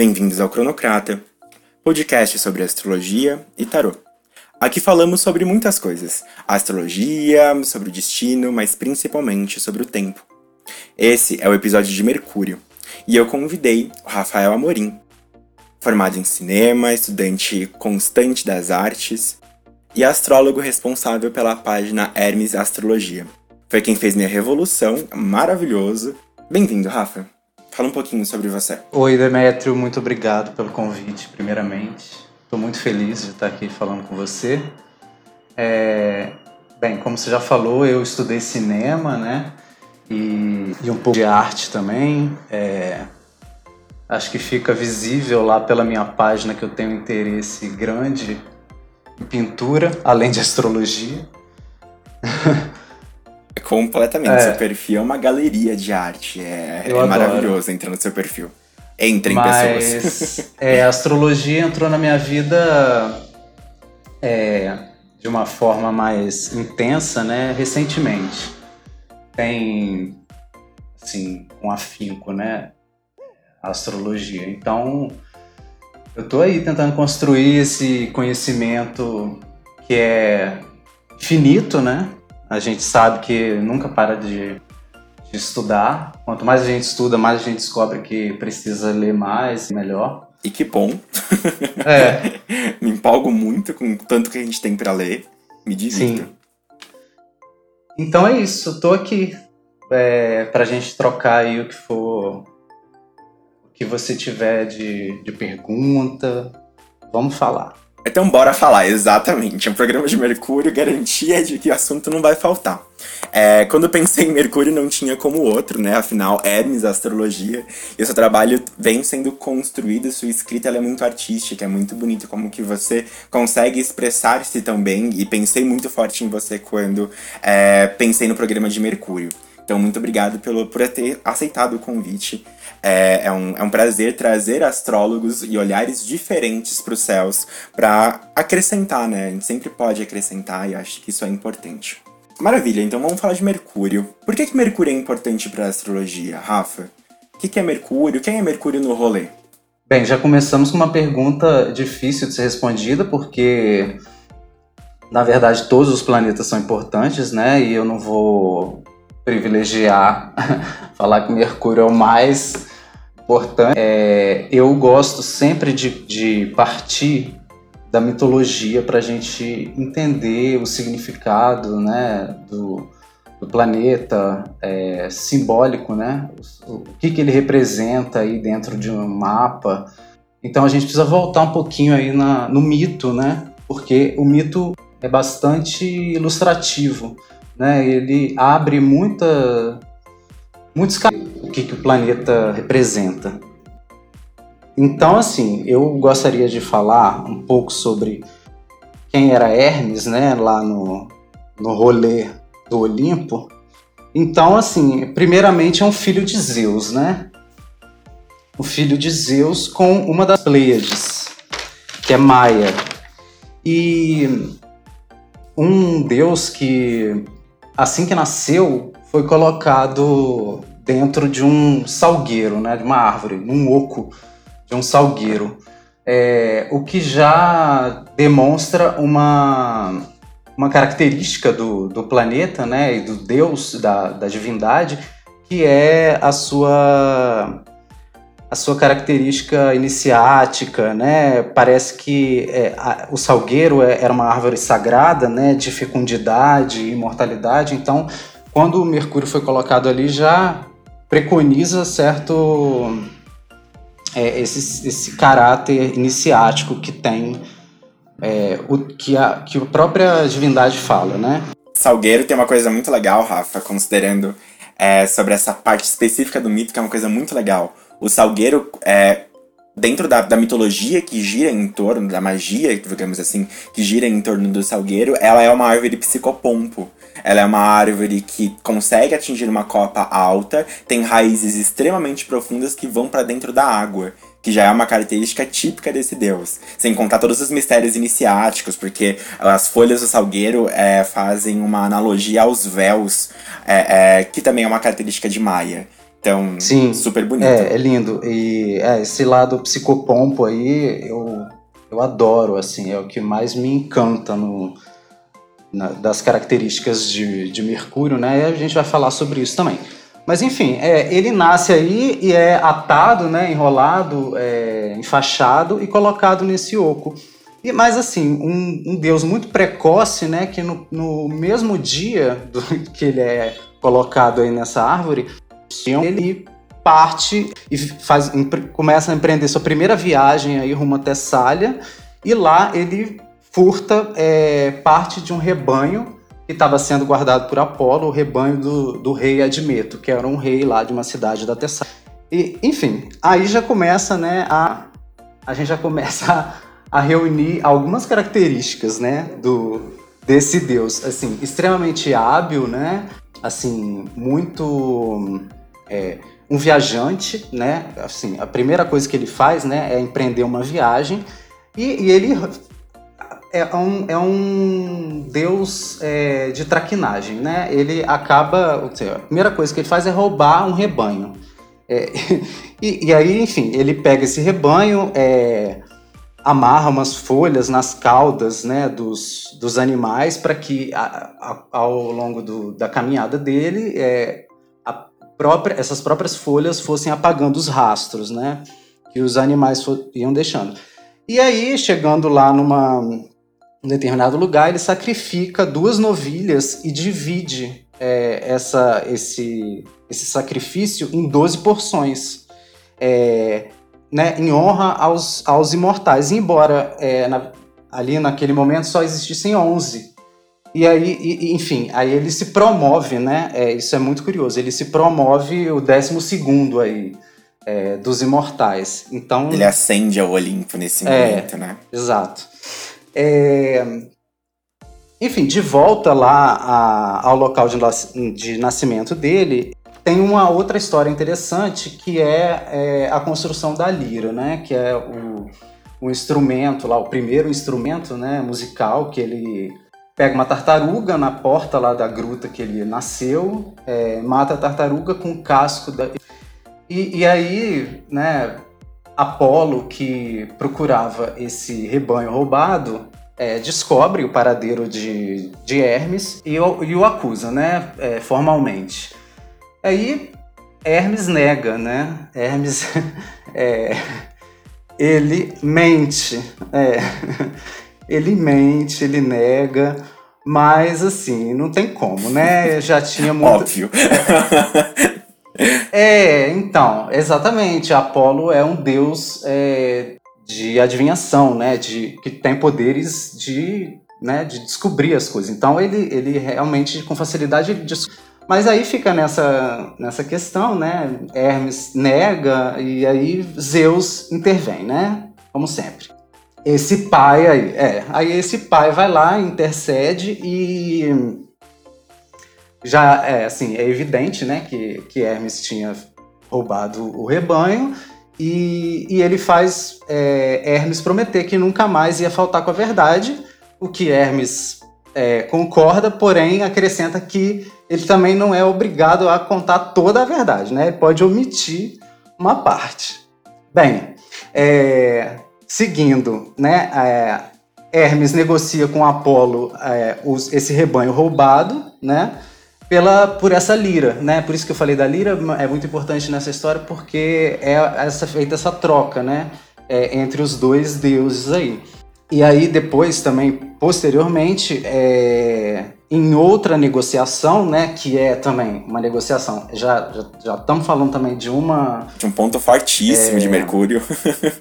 Bem-vindos ao Cronocrata, podcast sobre astrologia e tarô. Aqui falamos sobre muitas coisas: astrologia, sobre o destino, mas principalmente sobre o tempo. Esse é o episódio de Mercúrio, e eu convidei o Rafael Amorim, formado em cinema, estudante constante das artes e astrólogo responsável pela página Hermes Astrologia. Foi quem fez minha revolução, maravilhoso. Bem-vindo, Rafa. Fala um pouquinho sobre você. Oi, Demétrio, muito obrigado pelo convite, primeiramente. Estou muito feliz de estar aqui falando com você. É... Bem, como você já falou, eu estudei cinema, né? E, e um pouco de arte também. É... Acho que fica visível lá pela minha página que eu tenho interesse grande em pintura, além de astrologia. Completamente. É. Seu perfil é uma galeria de arte. É, é maravilhoso entrar no seu perfil. Entrem Mas, pessoas. é, a astrologia entrou na minha vida é, de uma forma mais intensa, né? Recentemente. Tem, assim, um afinco, né? A astrologia. Então, eu tô aí tentando construir esse conhecimento que é finito, né? A gente sabe que nunca para de, de, estudar. Quanto mais a gente estuda, mais a gente descobre que precisa ler mais e melhor. E que bom. É. Me empolgo muito com tanto que a gente tem para ler. Me divirto. Sim. Então é isso. Tô aqui é, pra gente trocar aí o que for. O que você tiver de, de pergunta. Vamos falar. Então bora falar, exatamente. Um programa de Mercúrio, garantia de que o assunto não vai faltar. É, quando pensei em Mercúrio, não tinha como outro, né? Afinal, Hermes, astrologia. E o seu trabalho vem sendo construído, sua escrita é muito artística, é muito bonito como que você consegue expressar-se tão bem. E pensei muito forte em você quando é, pensei no programa de Mercúrio. Então, muito obrigado pelo, por ter aceitado o convite. É, é, um, é um prazer trazer astrólogos e olhares diferentes para os céus para acrescentar, né? A gente sempre pode acrescentar e acho que isso é importante. Maravilha, então vamos falar de Mercúrio. Por que, que Mercúrio é importante para a astrologia, Rafa? O que, que é Mercúrio? Quem é Mercúrio no rolê? Bem, já começamos com uma pergunta difícil de ser respondida, porque na verdade todos os planetas são importantes, né? E eu não vou privilegiar falar que Mercúrio é o mais importante. É, eu gosto sempre de, de partir da mitologia para a gente entender o significado né, do, do planeta é, simbólico, né? O, o, que, que ele representa aí dentro de um mapa. Então a gente precisa voltar um pouquinho aí na, no mito, né? Porque o mito é bastante ilustrativo né? Ele abre muita, muitos o que, que o planeta representa. Então, assim, eu gostaria de falar um pouco sobre quem era Hermes, né? Lá no, no rolê do Olimpo. Então, assim, primeiramente é um filho de Zeus, né? O filho de Zeus com uma das Pleiades, que é Maia. E um deus que assim que nasceu, foi colocado dentro de um salgueiro, né, de uma árvore, num oco de um salgueiro. É, o que já demonstra uma, uma característica do, do planeta né, e do Deus, da, da divindade, que é a sua a sua característica iniciática, né? Parece que é, a, o salgueiro é, era uma árvore sagrada, né? De fecundidade imortalidade. Então, quando o Mercúrio foi colocado ali, já preconiza certo é, esse, esse caráter iniciático que tem é, o que a, que a própria divindade fala, né? Salgueiro tem uma coisa muito legal, Rafa, considerando é, sobre essa parte específica do mito, que é uma coisa muito legal o Salgueiro é dentro da, da, mitologia que gira em torno, da magia, digamos assim, que gira em torno do salgueiro, ela é uma árvore psicopompo. Ela é uma árvore que consegue atingir uma copa alta, tem raízes extremamente profundas que vão para dentro da água, que já é uma característica típica desse deus. Sem contar todos os mistérios iniciáticos, porque as folhas do salgueiro é, fazem uma analogia aos véus, é, é, que também é uma característica de Maia. Então, Sim, super bonito. É, é lindo. E é, esse lado psicopompo aí, eu, eu adoro, assim, é o que mais me encanta no, na, das características de, de Mercúrio, né? E a gente vai falar sobre isso também. Mas enfim, é, ele nasce aí e é atado, né, enrolado, é, enfaixado e colocado nesse oco. E, mas assim, um, um deus muito precoce, né, que no, no mesmo dia do, que ele é colocado aí nessa árvore, ele parte e faz, começa a empreender sua primeira viagem aí rumo a Tessália e lá ele furta é, parte de um rebanho que estava sendo guardado por Apolo, o rebanho do, do rei Admeto, que era um rei lá de uma cidade da Tessália. E, enfim, aí já começa, né, a, a gente já começa a, a reunir algumas características, né, do, desse deus, assim, extremamente hábil, né, assim, muito é, um viajante, né? Assim, a primeira coisa que ele faz, né, é empreender uma viagem e, e ele é um, é um deus é, de traquinagem, né? Ele acaba, seja, a primeira coisa que ele faz é roubar um rebanho. É, e, e, aí, enfim, ele pega esse rebanho, é, amarra umas folhas nas caudas né, dos, dos animais para que a, a, ao longo do, da caminhada dele é, própria, essas próprias folhas fossem apagando os rastros né, que os animais iam deixando. E aí, chegando lá numa, num determinado lugar, ele sacrifica duas novilhas e divide é, essa, esse, esse sacrifício em 12 porções. É, né, em honra aos, aos imortais. Embora é, na, ali naquele momento só existissem 11. E aí, e, enfim, aí ele se promove, né? É, isso é muito curioso. Ele se promove o 12 segundo aí é, dos imortais. Então ele acende ao Olimpo nesse é, momento, né? Exato. É, enfim, de volta lá a, ao local de, de nascimento dele, tem uma outra história interessante que é, é, a construção da lira, né? Que é o, o instrumento lá, o primeiro instrumento né, musical que ele pega uma tartaruga na porta lá da gruta que ele nasceu, é, mata a tartaruga com o casco da... E, e aí, né, Apolo, que procurava esse rebanho roubado, é, descobre o paradeiro de, de Hermes e o, e o acusa, né, é, formalmente. Aí Hermes nega, né? Hermes é, ele mente, é, ele mente, ele nega, mas assim, não tem como, né? Já tinha muito. Óbvio. É, então, exatamente. Apolo é um deus é, de adivinhação, né? De, que tem poderes de, né, de descobrir as coisas. Então ele, ele realmente, com facilidade, ele mas aí fica nessa, nessa questão, né? Hermes nega e aí Zeus intervém, né? Como sempre. Esse pai aí, é, aí esse pai vai lá, intercede e já é assim, é evidente, né, que, que Hermes tinha roubado o rebanho e, e ele faz é, Hermes prometer que nunca mais ia faltar com a verdade, o que Hermes é, concorda, porém acrescenta que ele também não é obrigado a contar toda a verdade, né? Ele pode omitir uma parte. Bem, é, seguindo, né? É, Hermes negocia com Apolo é, os, esse rebanho roubado, né? Pela, por essa lira, né? Por isso que eu falei da lira, é muito importante nessa história, porque é essa, feita essa troca, né? É, entre os dois deuses aí. E aí depois também, posteriormente, é, em outra negociação, né, que é também uma negociação, já já estamos falando também de uma... De um ponto fortíssimo é, de Mercúrio.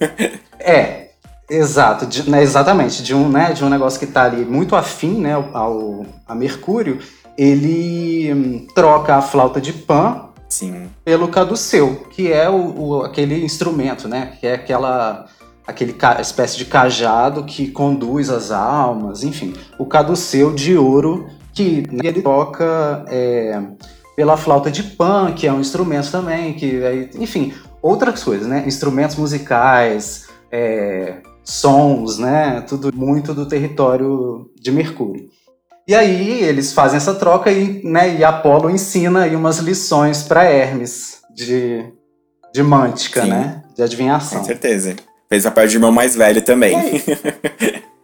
é, exato, de, né, exatamente, de um, né, de um negócio que está ali muito afim, né, ao, a Mercúrio, ele hum, troca a flauta de Pan Sim. pelo caduceu, que é o, o, aquele instrumento, né, que é aquela aquele espécie de cajado que conduz as almas, enfim, o caduceu de ouro que ele toca é, pela flauta de pan, que é um instrumento também, que enfim, outras coisas, né? Instrumentos musicais, é, sons, né? Tudo muito do território de Mercúrio. E aí eles fazem essa troca e, né, e Apolo ensina aí umas lições para Hermes de, de mântica, Sim. né? De adivinhação. Com certeza. Fez a parte de irmão mais velho também.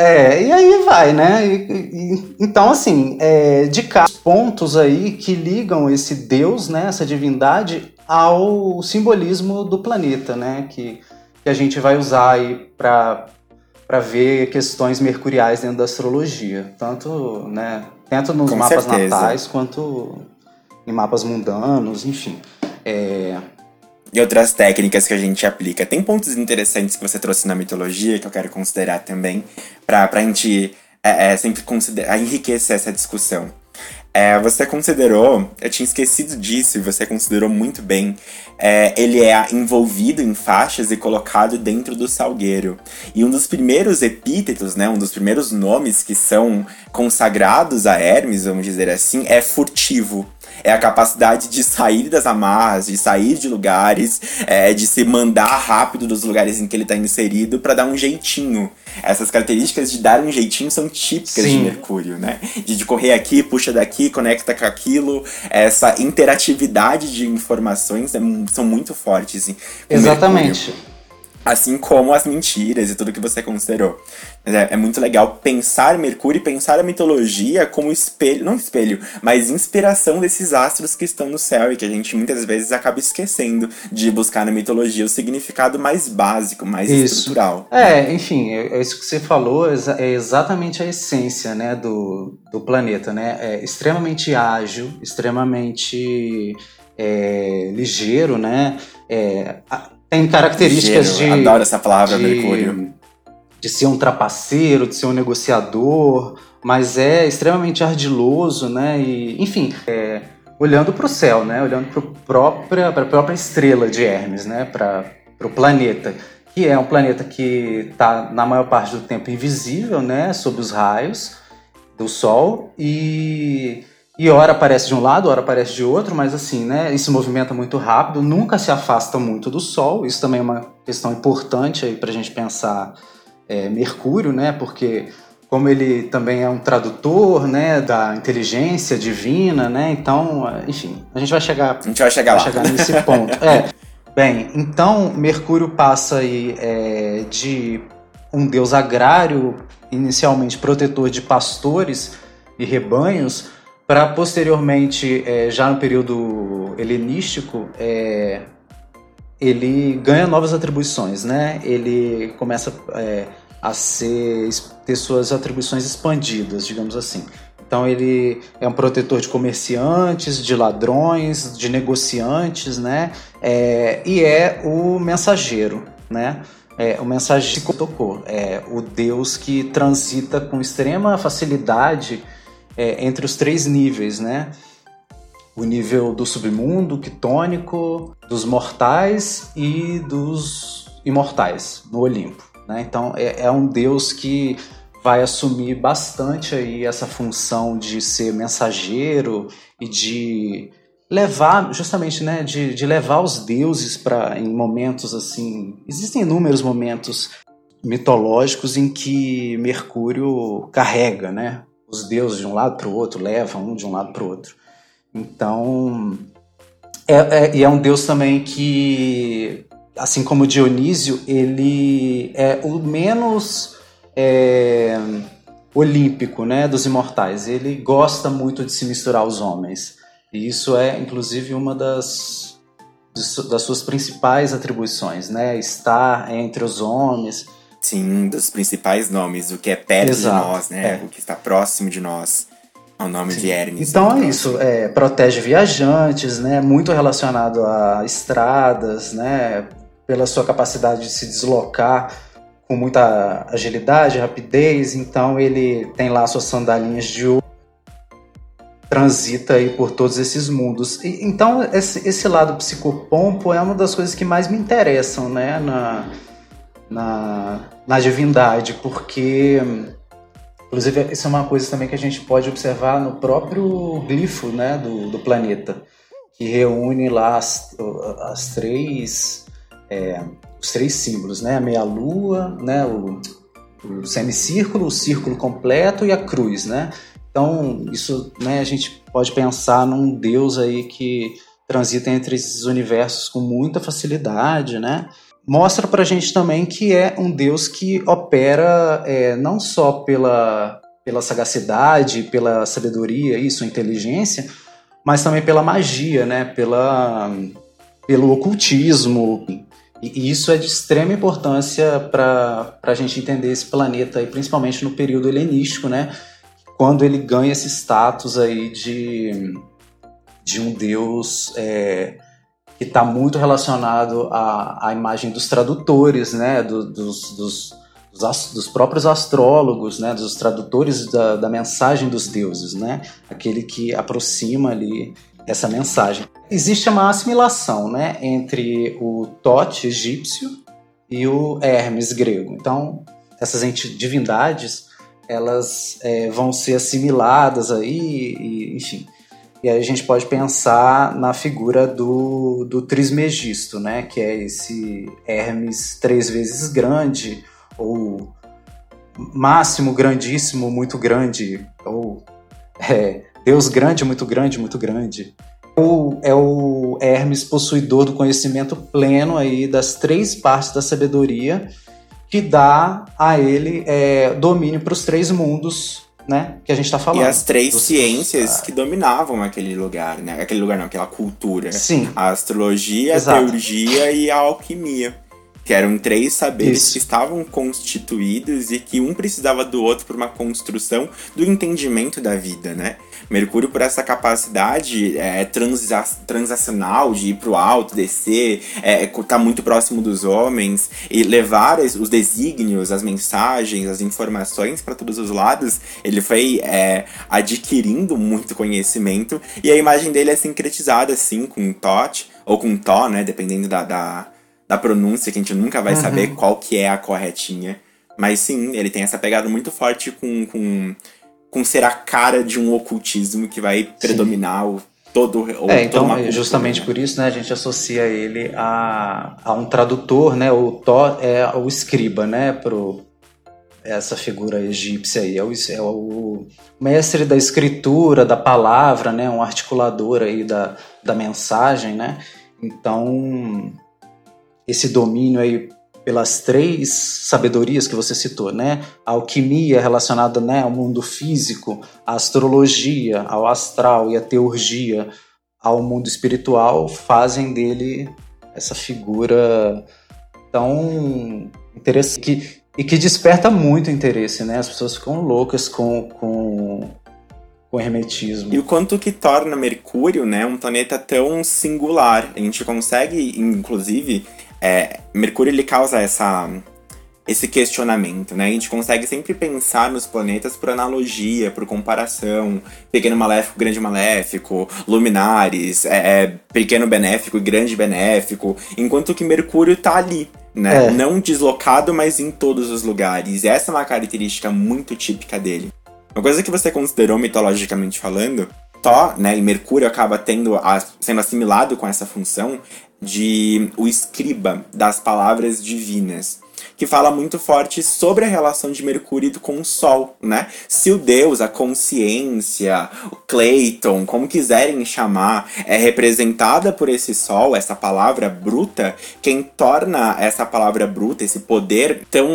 É, e aí vai, né? E, e, então, assim, é, de cá, pontos aí que ligam esse Deus, né, essa divindade, ao simbolismo do planeta, né? Que, que a gente vai usar aí para ver questões mercuriais dentro da astrologia. Tanto, né, tanto nos Com mapas certeza. natais quanto em mapas mundanos, enfim. É, e outras técnicas que a gente aplica. Tem pontos interessantes que você trouxe na mitologia que eu quero considerar também, pra, pra gente é, é, sempre considerar, enriquecer essa discussão. É, você considerou, eu tinha esquecido disso e você considerou muito bem. É, ele é envolvido em faixas e colocado dentro do salgueiro. E um dos primeiros epítetos, né, um dos primeiros nomes que são consagrados a Hermes, vamos dizer assim, é furtivo é a capacidade de sair das amarras, de sair de lugares, é, de se mandar rápido dos lugares em que ele está inserido para dar um jeitinho. Essas características de dar um jeitinho são típicas Sim. de Mercúrio, né? De, de correr aqui, puxa daqui, conecta com aquilo. Essa interatividade de informações é, são muito fortes. Exatamente. Mercúrio assim como as mentiras e tudo que você considerou. É, é, muito legal pensar Mercúrio e pensar a mitologia como espelho, não espelho, mas inspiração desses astros que estão no céu e que a gente muitas vezes acaba esquecendo de buscar na mitologia o significado mais básico, mais isso. estrutural. É, enfim, é, é, isso que você falou, é exatamente a essência né, do, do planeta, né? É extremamente ágil, extremamente é, ligeiro, né? É, tem características Gênio, de. Adoro essa palavra, de, Mercúrio. De ser um trapaceiro, de ser um negociador, mas é extremamente ardiloso, né? E, enfim, é, olhando para o céu, né? Olhando para própria, a própria estrela de Hermes, né? Para o planeta, que é um planeta que está na maior parte do tempo invisível, né? Sob os raios do Sol e e hora aparece de um lado, hora aparece de outro, mas assim, né? E se movimenta muito rápido, nunca se afasta muito do Sol. Isso também é uma questão importante aí para a gente pensar é, Mercúrio, né? Porque como ele também é um tradutor, né, da inteligência divina, né? Então, enfim, a gente vai chegar. A gente vai chegar vai lá. chegar nesse ponto. é. Bem, então Mercúrio passa aí é, de um deus agrário, inicialmente protetor de pastores e rebanhos para posteriormente, é, já no período helenístico, é, ele ganha novas atribuições, né? Ele começa é, a ser, ter suas atribuições expandidas, digamos assim. Então ele é um protetor de comerciantes, de ladrões, de negociantes, né? É, e é o mensageiro, né? É, o mensageiro tocou, é o Deus que transita com extrema facilidade é, entre os três níveis, né? O nível do submundo, quitônico, dos mortais e dos imortais no Olimpo. Né? Então é, é um deus que vai assumir bastante aí essa função de ser mensageiro e de levar justamente né de, de levar os deuses para em momentos assim existem inúmeros momentos mitológicos em que Mercúrio carrega né os deuses de um lado para o outro, levam um de um lado para o outro. Então, é, é, é um deus também que, assim como Dionísio, ele é o menos é, olímpico né, dos imortais. Ele gosta muito de se misturar aos homens. E isso é, inclusive, uma das, das suas principais atribuições, né? Estar entre os homens Sim, dos principais nomes, o que é perto Exato, de nós, né? É. O que está próximo de nós. É o nome Sim. de Hermes. Então é isso, é, protege viajantes, né? Muito relacionado a estradas, né? Pela sua capacidade de se deslocar com muita agilidade, rapidez. Então ele tem lá suas sandalinhas de ouro transita aí por todos esses mundos. E, então, esse, esse, lado psicopompo é uma das coisas que mais me interessam, né, na, na, na divindade, porque, inclusive, isso é uma coisa também que a gente pode observar no próprio glifo né, do, do planeta, que reúne lá as, as três, é, os três símbolos, né, a meia-lua, né, o, o semicírculo, o círculo completo e a cruz, né? Então, isso, né, a gente pode pensar num deus aí que transita entre esses universos com muita facilidade, né? Mostra pra gente também que é um Deus que opera é, não só pela, pela sagacidade, pela sabedoria e sua inteligência, mas também pela magia, né? Pela, pelo ocultismo. E isso é de extrema importância para a gente entender esse planeta, e principalmente no período helenístico, né? Quando ele ganha esse status aí de, de um deus é, que está muito relacionado à, à imagem dos tradutores, né? Do, dos, dos, dos, dos, próprios astrólogos, né? Dos tradutores da, da mensagem dos deuses, né? Aquele que aproxima ali essa mensagem. Existe uma assimilação né, entre o Tote egípcio e o Hermes grego. Então, essas divindades elas é, vão ser assimiladas aí, e, enfim. E aí a gente pode pensar na figura do, do Trismegisto, né? Que é esse Hermes três vezes grande, ou máximo, grandíssimo, muito grande, ou é, Deus grande, muito grande, muito grande. O, é o Hermes possuidor do conhecimento pleno aí das três partes da sabedoria que dá a ele é, domínio para os três mundos, né? Que a gente está falando. E as três Dos, ciências que dominavam aquele lugar, né? Aquele lugar não, aquela cultura. Sim. A astrologia, Exato. a teurgia e a alquimia que eram três saberes Isso. que estavam constituídos e que um precisava do outro por uma construção do entendimento da vida, né? Mercúrio, por essa capacidade é, transa transacional de ir pro alto, descer, é, tá muito próximo dos homens e levar os desígnios, as mensagens, as informações para todos os lados, ele foi é, adquirindo muito conhecimento e a imagem dele é sincretizada assim com Tot ou com Tó, né? Dependendo da, da da pronúncia, que a gente nunca vai uhum. saber qual que é a corretinha. Mas sim, ele tem essa pegada muito forte com, com, com ser a cara de um ocultismo que vai predominar o, todo o É, então, cultura, justamente né? por isso, né, a gente associa ele a, a um tradutor, né, o Tó é o escriba, né, pro, essa figura egípcia aí, é o, é o mestre da escritura, da palavra, né, um articulador aí da, da mensagem, né, então esse domínio aí pelas três sabedorias que você citou, né? A alquimia relacionada né, ao mundo físico, a astrologia, ao astral e a teurgia ao mundo espiritual fazem dele essa figura tão interessante que, e que desperta muito interesse, né? As pessoas ficam loucas com, com, com o hermetismo. E o quanto que torna Mercúrio, né, um planeta tão singular. A gente consegue, inclusive, é, Mercúrio ele causa essa, esse questionamento, né? A gente consegue sempre pensar nos planetas por analogia, por comparação. Pequeno maléfico, grande maléfico, luminares, é, é, pequeno benéfico e grande benéfico. Enquanto que Mercúrio tá ali, né? É. Não deslocado, mas em todos os lugares. E essa é uma característica muito típica dele. Uma coisa que você considerou mitologicamente falando, Thor, né, e Mercúrio acaba tendo a, sendo assimilado com essa função, de o escriba das palavras divinas, que fala muito forte sobre a relação de Mercúrio com o Sol, né? Se o Deus, a consciência, o Clayton, como quiserem chamar, é representada por esse Sol, essa palavra bruta, quem torna essa palavra bruta, esse poder tão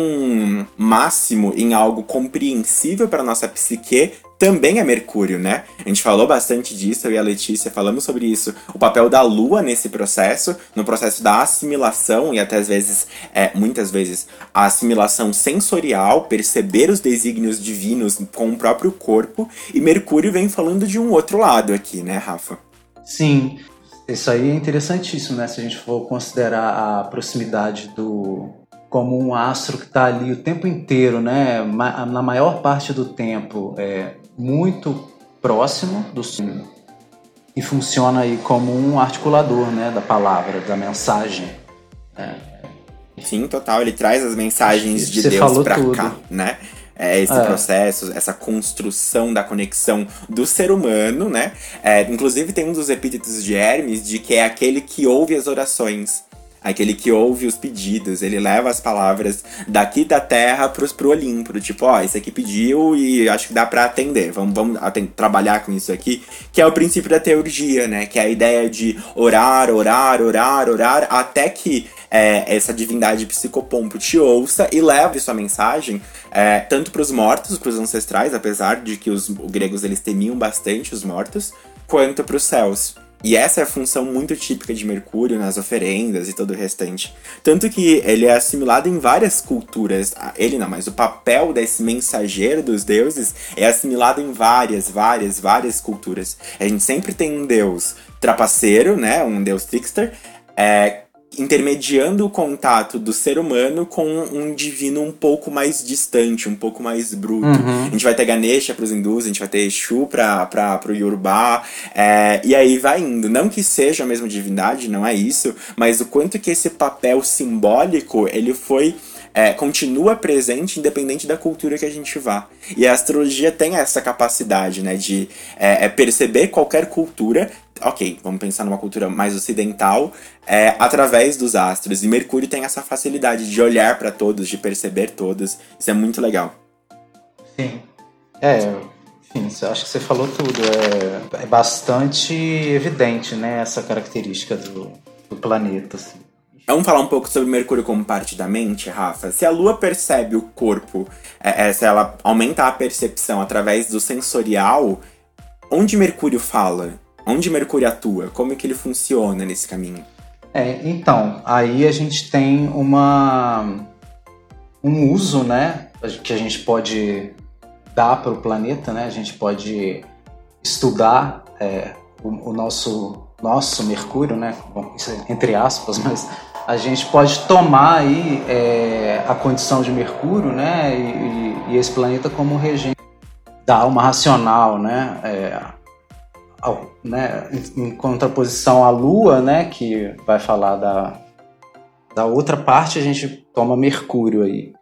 máximo em algo compreensível para nossa psique, também é Mercúrio, né? A gente falou bastante disso, eu e a Letícia falamos sobre isso. O papel da Lua nesse processo, no processo da assimilação e até às vezes, é, muitas vezes, a assimilação sensorial, perceber os desígnios divinos com o próprio corpo. E Mercúrio vem falando de um outro lado aqui, né, Rafa? Sim, isso aí é interessantíssimo, né? Se a gente for considerar a proximidade do, como um astro que está ali o tempo inteiro, né? Na maior parte do tempo, é, muito próximo do som e funciona aí como um articulador, né, da palavra, da mensagem. É. Sim, total. Ele traz as mensagens de Deus para cá, né? É esse é. processo, essa construção da conexão do ser humano, né? É, inclusive tem um dos epítetos de Hermes de que é aquele que ouve as orações aquele que ouve os pedidos, ele leva as palavras daqui da terra pros, pro Olimpo, tipo, ó, oh, esse aqui pediu e acho que dá para atender, vamos, vamos trabalhar com isso aqui, que é o princípio da teurgia, né, que é a ideia de orar, orar, orar, orar, até que é, essa divindade psicopompo te ouça e leve sua mensagem é, tanto para os mortos, para os ancestrais, apesar de que os gregos eles temiam bastante os mortos, quanto para os céus. E essa é a função muito típica de Mercúrio nas oferendas e todo o restante. Tanto que ele é assimilado em várias culturas. Ah, ele não, mas o papel desse mensageiro dos deuses é assimilado em várias, várias, várias culturas. A gente sempre tem um deus trapaceiro, né? Um deus trickster. É, intermediando o contato do ser humano com um divino um pouco mais distante, um pouco mais bruto. Uhum. A gente vai ter Ganesha para os hindus, a gente vai ter Exu para o Yorubá, é, e aí vai indo. Não que seja a mesma divindade, não é isso, mas o quanto que esse papel simbólico ele foi é, continua presente independente da cultura que a gente vá. E a astrologia tem essa capacidade, né, de é, é perceber qualquer cultura ok, vamos pensar numa cultura mais ocidental, é, através dos astros. E Mercúrio tem essa facilidade de olhar para todos, de perceber todos. Isso é muito legal. Sim. É, enfim, acho que você falou tudo. É, é bastante evidente, né, essa característica do, do planeta. Assim. Vamos falar um pouco sobre Mercúrio como parte da mente, Rafa? Se a Lua percebe o corpo, é, é, se ela aumenta a percepção através do sensorial, onde Mercúrio fala? Onde Mercúrio atua? Como é que ele funciona nesse caminho? É, então, aí a gente tem uma um uso, né, que a gente pode dar para o planeta, né? A gente pode estudar é, o, o, nosso nosso Mercúrio, né? Bom, é entre aspas, mas a gente pode tomar aí é, a condição de Mercúrio, né, e, e, esse planeta como regente da alma racional, né, é, né, em, contraposição à Lua, né, que vai falar da, da outra parte, a gente toma Mercúrio aí.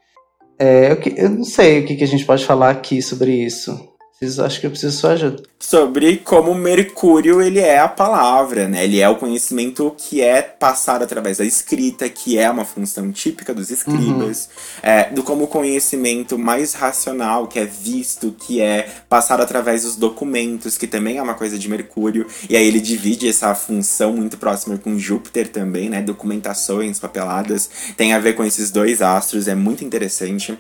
É, eu, eu não sei o que, que a gente pode falar aqui sobre isso. Preciso, acho que eu preciso só ajuda. Sobre como Mercúrio ele é a palavra, né? Ele é o conhecimento que é passado através da escrita, que é uma função típica dos escribas, uhum. é, do como o conhecimento mais racional, que é visto, que é passado através dos documentos, que também é uma coisa de Mercúrio. E aí ele divide essa função muito próxima com Júpiter também, né? Documentações, papeladas, tem a ver com esses dois astros, é muito interessante.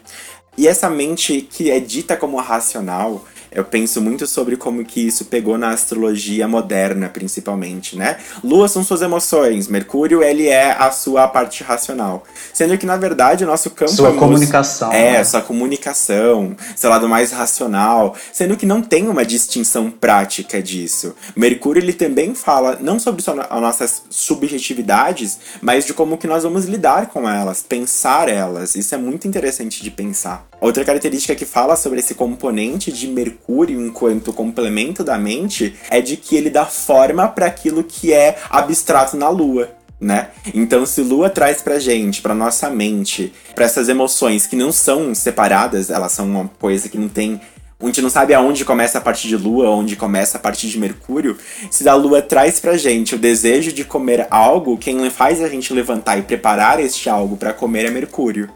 E essa mente que é dita como racional, eu penso muito sobre como que isso pegou na astrologia moderna, principalmente, né? Lua são suas emoções, Mercúrio, ele é a sua parte racional. Sendo que, na verdade, o nosso campo... Sua comunicação. É, né? sua comunicação, seu lado mais racional. Sendo que não tem uma distinção prática disso. Mercúrio, ele também fala não sobre as nossas subjetividades, mas de como que nós vamos lidar com elas, pensar elas. Isso é muito interessante de pensar. Outra característica que fala sobre esse componente de Mercúrio enquanto complemento da mente é de que ele dá forma para aquilo que é abstrato na Lua. Né? Então, se Lua traz pra gente, pra nossa mente, para essas emoções que não são separadas, elas são uma coisa que não tem a gente não sabe aonde começa a parte de Lua, onde começa a parte de Mercúrio. Se a Lua traz pra gente o desejo de comer algo, quem faz a gente levantar e preparar este algo para comer é Mercúrio.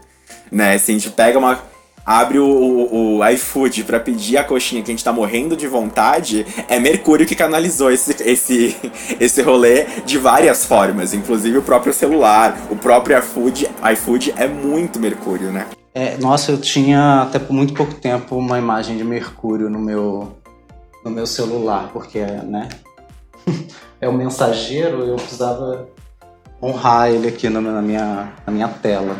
Né? Se a gente pega uma abre o, o, o iFood para pedir a coxinha que a gente tá morrendo de vontade, é Mercúrio que canalizou esse, esse, esse rolê de várias formas, inclusive o próprio celular, o próprio iFood, iFood é muito Mercúrio, né? É, nossa, eu tinha até por muito pouco tempo uma imagem de Mercúrio no meu, no meu celular, porque, né? é o mensageiro, eu precisava honrar ele aqui na minha, na minha tela.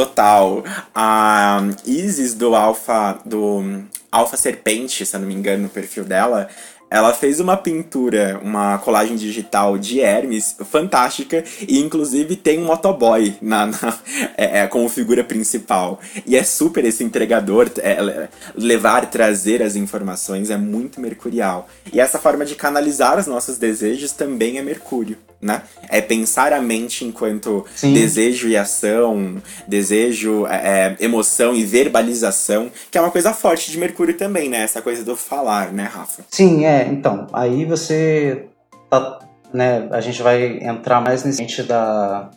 Total. A Isis do Alpha, do Alpha Serpente, se eu não me engano, no perfil dela, ela fez uma pintura, uma colagem digital de Hermes fantástica e inclusive tem um motoboy na, na é, é, como figura principal. E é super esse entregador, é, levar, trazer as informações é muito mercurial. E essa forma de canalizar os nossos desejos também é Mercúrio né? É pensar a mente enquanto Sim. desejo e ação, desejo, é, é, emoção e verbalização, que é uma coisa forte de Mercúrio também, né? Essa coisa do falar, né, Rafa? Sim, é. Então, aí você tá, né? A gente vai entrar mais nesse da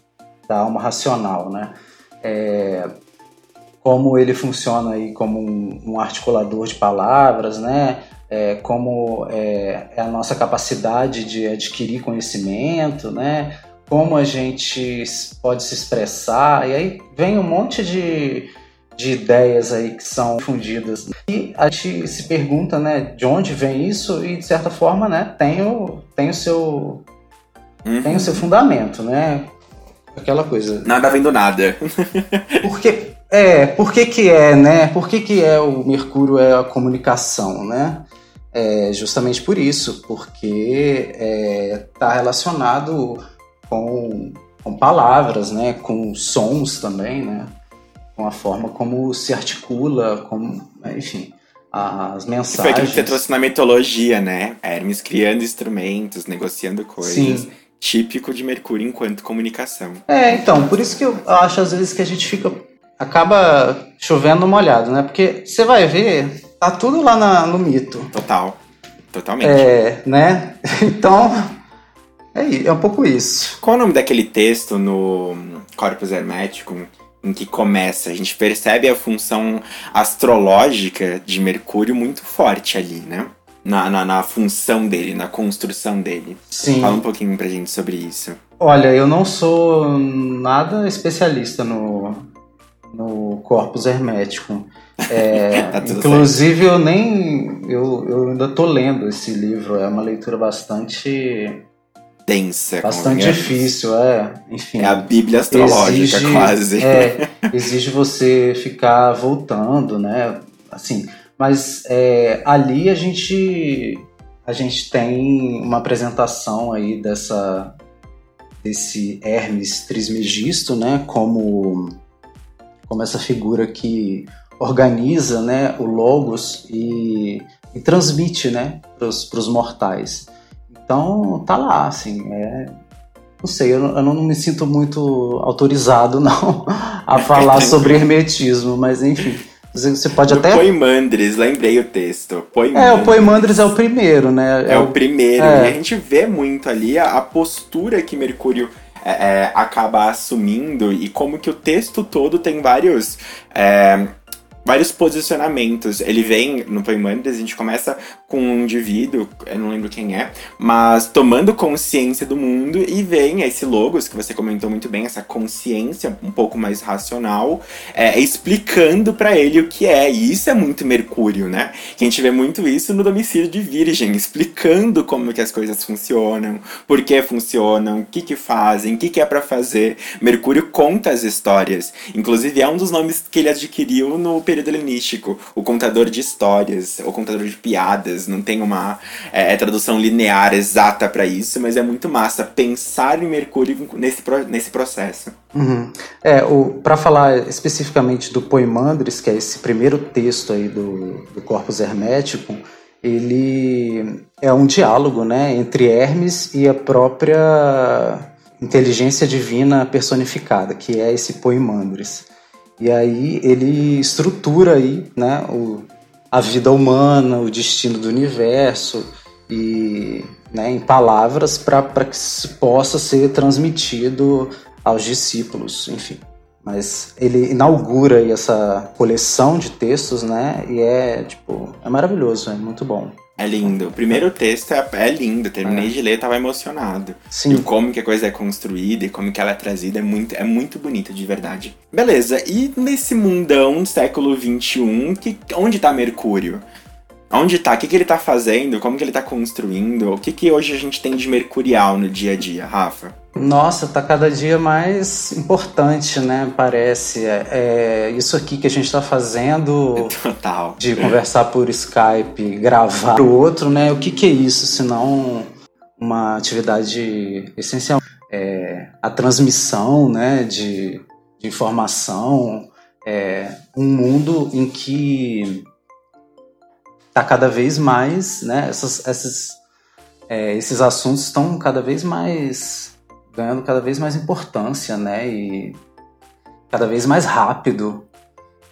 da alma racional, né? É, como ele funciona aí como um, um articulador de palavras, né? É, como é, é, a nossa capacidade de adquirir conhecimento, né? Como a gente pode se expressar, e aí vem um monte de, de ideias aí que são difundidas. E a gente se pergunta, né, de onde vem isso, e de certa forma, né, tem o, tem o seu. Uhum. Tem o seu fundamento, né? Aquela coisa. Nada vem do nada. Porque é, por que que é, né? Por que que é o Mercúrio é a comunicação, né? É justamente por isso, porque está é, tá relacionado com, com palavras, né? Com sons também, né? Com a forma como se articula, como, enfim, as mensagens. Foi aquilo que você trouxe na mitologia, né? Hermes criando instrumentos, negociando coisas. Sim. Típico de Mercúrio enquanto comunicação. É, então, por isso que eu acho às vezes que a gente fica acaba chovendo molhado, né? Porque você vai ver, tá tudo lá na, no mito. Total. Totalmente. É, né? Então, é, é um pouco isso. Qual é o nome daquele texto no Corpus Hermético em que começa? A gente percebe a função astrológica de Mercúrio muito forte ali, né? Na, na, na, função dele, na construção dele. Sim. Fala um pouquinho pra gente sobre isso. Olha, eu não sou nada especialista no, no corpus hermético. É, tá inclusive, certo. eu nem. Eu, eu ainda tô lendo esse livro, é uma leitura bastante. Densa, Bastante difícil, é. Enfim. É a Bíblia astrológica, exige, quase. É, exige você ficar voltando, né? Assim, mas é, ali a gente a gente tem uma apresentação aí dessa desse Hermes Trismegisto, né? Como como essa figura que organiza né, o Logos e, e transmite né, para os mortais. Então tá lá, assim, é, não sei, eu, eu, não me sinto muito autorizado não a falar sobre hermetismo, mas enfim. Você pode até. Poimandres, lembrei o texto. Poimandres. É, o Poimandres é o primeiro, né? É, é o primeiro. É. E a gente vê muito ali a, a postura que Mercúrio é, é, acaba assumindo e como que o texto todo tem vários. É, vários posicionamentos. Ele vem no Poimandes, a gente começa com um indivíduo, eu não lembro quem é, mas tomando consciência do mundo e vem esse logos que você comentou muito bem, essa consciência um pouco mais racional, é, explicando para ele o que é. E isso é muito Mercúrio, né? Que a gente vê muito isso no domicílio de Virgem, explicando como que as coisas funcionam, por que funcionam, o que que fazem, o que que é para fazer. Mercúrio conta as histórias. Inclusive é um dos nomes que ele adquiriu no helenístico, o contador de histórias, o contador de piadas, não tem uma é, é tradução linear exata para isso, mas é muito massa pensar em Mercúrio nesse, nesse processo. Uhum. É, para falar especificamente do Poimandres, que é esse primeiro texto aí do, do Corpus Hermético, ele é um diálogo né, entre Hermes e a própria inteligência divina personificada, que é esse Poimandres. E aí ele estrutura aí, né, o, a vida humana, o destino do universo e né, em palavras para que se possa ser transmitido aos discípulos, enfim. Mas ele inaugura aí essa coleção de textos, né? E é tipo, é maravilhoso, é muito bom. É lindo. O primeiro texto é, é lindo. Terminei é. de ler, tava emocionado. Sim. E como que a coisa é construída e como que ela é trazida é muito, é muito bonito, de verdade. Beleza, e nesse mundão do século XXI, que, onde tá Mercúrio? Onde tá? O que, que ele tá fazendo? Como que ele tá construindo? O que, que hoje a gente tem de mercurial no dia a dia, Rafa? Nossa, tá cada dia mais importante, né? Parece. É, é isso aqui que a gente tá fazendo. Total. De conversar por Skype, gravar o outro, né? O que, que é isso, senão uma atividade essencial? É, a transmissão, né? De, de informação. É, um mundo em que está cada vez mais, né? Essas, essas, é, esses assuntos estão cada vez mais ganhando cada vez mais importância, né? E cada vez mais rápido.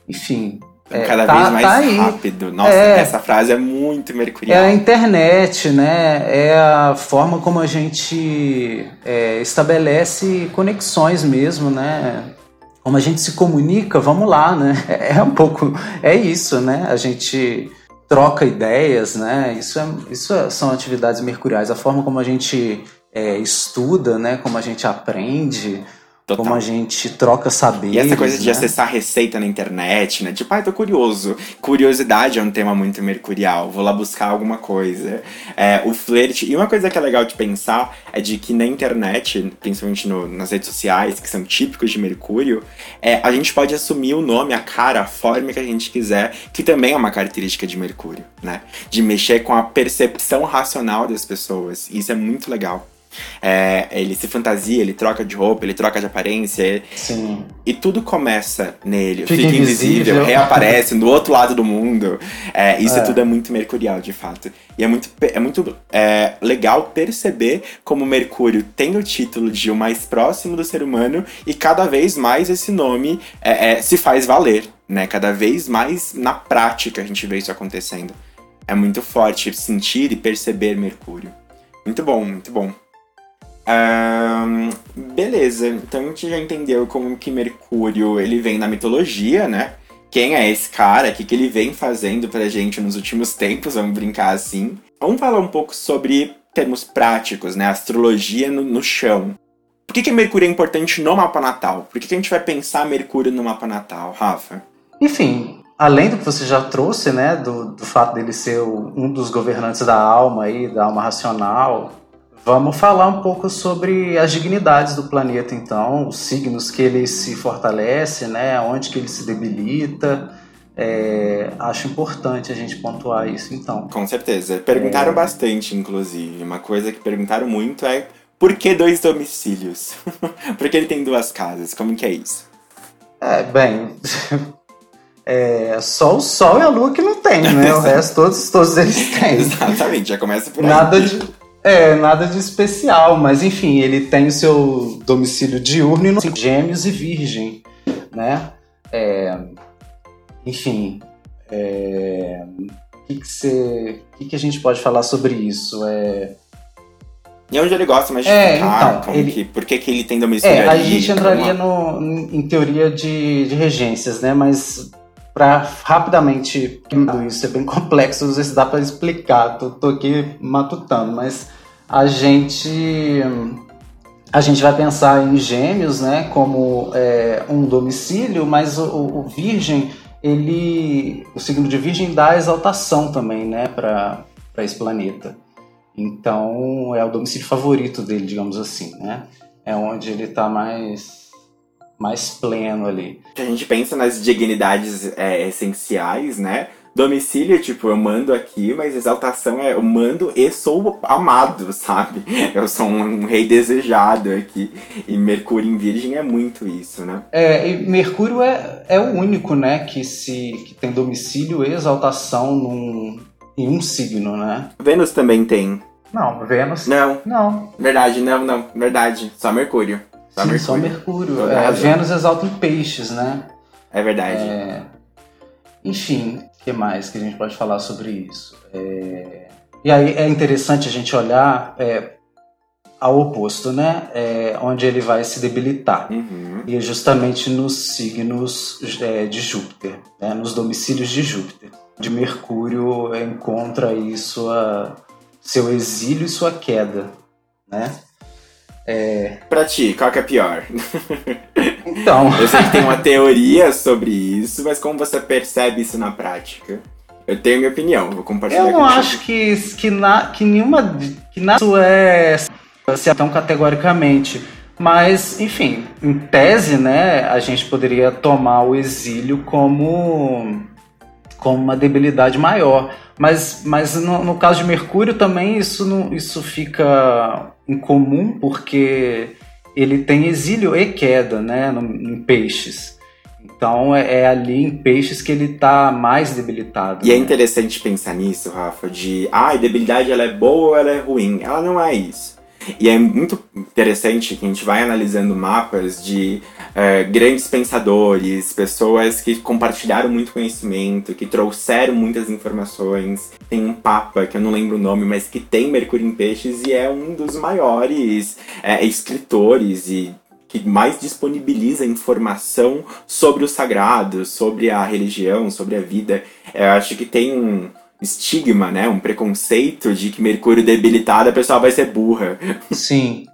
Enfim, é, cada tá, vez mais tá rápido. Nossa, é, essa frase é muito mercurial. É a internet, né? É a forma como a gente é, estabelece conexões mesmo, né? Como a gente se comunica, vamos lá, né? É um pouco. É isso, né? A gente troca ideias, né? Isso, é, isso são atividades mercuriais. A forma como a gente é, estuda, né? Como a gente aprende Total. Como a gente troca saberes. E essa coisa de né? acessar receita na internet, né? Tipo, ai, ah, tô curioso. Curiosidade é um tema muito mercurial. Vou lá buscar alguma coisa. É, o flerte. E uma coisa que é legal de pensar é de que na internet, principalmente no, nas redes sociais, que são típicos de Mercúrio, é, a gente pode assumir o nome, a cara, a forma que a gente quiser, que também é uma característica de Mercúrio, né? De mexer com a percepção racional das pessoas. Isso é muito legal. É, ele se fantasia, ele troca de roupa, ele troca de aparência. Sim. E tudo começa nele. Fica, fica invisível, invisível, reaparece do outro lado do mundo. É, isso é. tudo é muito mercurial, de fato. E é muito, é muito é, legal perceber como Mercúrio tem o título de o mais próximo do ser humano e cada vez mais esse nome é, é, se faz valer. Né? Cada vez mais na prática a gente vê isso acontecendo. É muito forte sentir e perceber Mercúrio. Muito bom, muito bom. Um, beleza, então a gente já entendeu como que Mercúrio ele vem na mitologia, né? Quem é esse cara? O que, que ele vem fazendo pra gente nos últimos tempos? Vamos brincar assim. Vamos falar um pouco sobre termos práticos, né? Astrologia no, no chão. Por que, que Mercúrio é importante no mapa natal? Por que, que a gente vai pensar Mercúrio no mapa natal, Rafa? Enfim, além do que você já trouxe, né? Do, do fato dele ser um dos governantes da alma aí, da alma racional, Vamos falar um pouco sobre as dignidades do planeta, então, os signos que ele se fortalece, né, onde que ele se debilita. É, acho importante a gente pontuar isso, então. Com certeza. Perguntaram é... bastante, inclusive. Uma coisa que perguntaram muito é por que dois domicílios? por que ele tem duas casas? Como que é isso? É, bem, é, só o Sol e a Lua que não tem, né? O resto todos, todos eles têm. Exatamente, já começa por aí. Nada de, é, nada de especial, mas enfim, ele tem o seu domicílio diurno e no gêmeos e virgem, né? É, enfim, é, o que, que, você, que, que a gente pode falar sobre isso? É, e onde ele gosta mais de é, ficar? Então, ele, que, por que, que ele tem domicílio é? A gente entraria no, em teoria de, de regências, né? Mas para rapidamente isso é bem complexo, não sei se dá para explicar, tô, tô aqui matutando, mas a gente a gente vai pensar em gêmeos, né, como é, um domicílio, mas o, o, virgem, ele, o signo de virgem dá exaltação também, né, para esse planeta. Então é o domicílio favorito dele, digamos assim, né? É onde ele está mais mais pleno ali. A gente pensa nas dignidades é, essenciais, né? Domicílio, tipo, eu mando aqui, mas exaltação é eu mando e sou amado, sabe? Eu sou um, um, rei desejado aqui. E Mercúrio em Virgem é muito isso, né? É, e Mercúrio é, é o único, né, que, se, que tem domicílio e exaltação num, em um signo, né? Vênus também tem. Não, Vênus. Não. Não. Verdade, não, não. Verdade. Só Mercúrio. Só Sim, Mercúrio. Só Mercúrio. É, Vênus exalta em peixes, né? É verdade. É... Enfim, o que mais que a gente pode falar sobre isso? É... E aí é interessante a gente olhar é, ao oposto, né? É, onde ele vai se debilitar. Uhum. E é justamente nos signos é, de Júpiter, né? nos domicílios de Júpiter. De Mercúrio encontra aí sua, seu exílio e sua queda, né? É... Pra ti, qual que é pior? Então. Eu sei que tem uma teoria sobre isso, mas como você percebe isso na prática? Eu tenho minha opinião, vou compartilhar Eu não acho que, que, na, que nenhuma. que nada é se tão categoricamente. Mas, enfim, em tese, né, a gente poderia tomar o exílio como, como uma debilidade maior. Mas, mas no, no caso de Mercúrio também isso, não, isso fica incomum, porque ele tem exílio e queda né, no, em peixes. Então é, é, ali em peixes que ele está mais debilitado. E é né? é interessante pensar nisso, Rafa, de ah, debilidade ela é boa ou ela é ruim. Ela não é isso. E é muito interessante que a gente vai analisando mapas de uh, grandes pensadores, pessoas que compartilharam muito conhecimento, que trouxeram muitas informações. Tem um papa, que eu não lembro o nome, mas que tem Mercúrio em Peixes e é um dos maiores uh, escritores e que mais disponibiliza informação sobre o sagrado, sobre a religião, sobre a vida. Eu acho que tem um estigma, né, um preconceito de que Mercúrio debilitado a pessoa vai ser burra. Sim.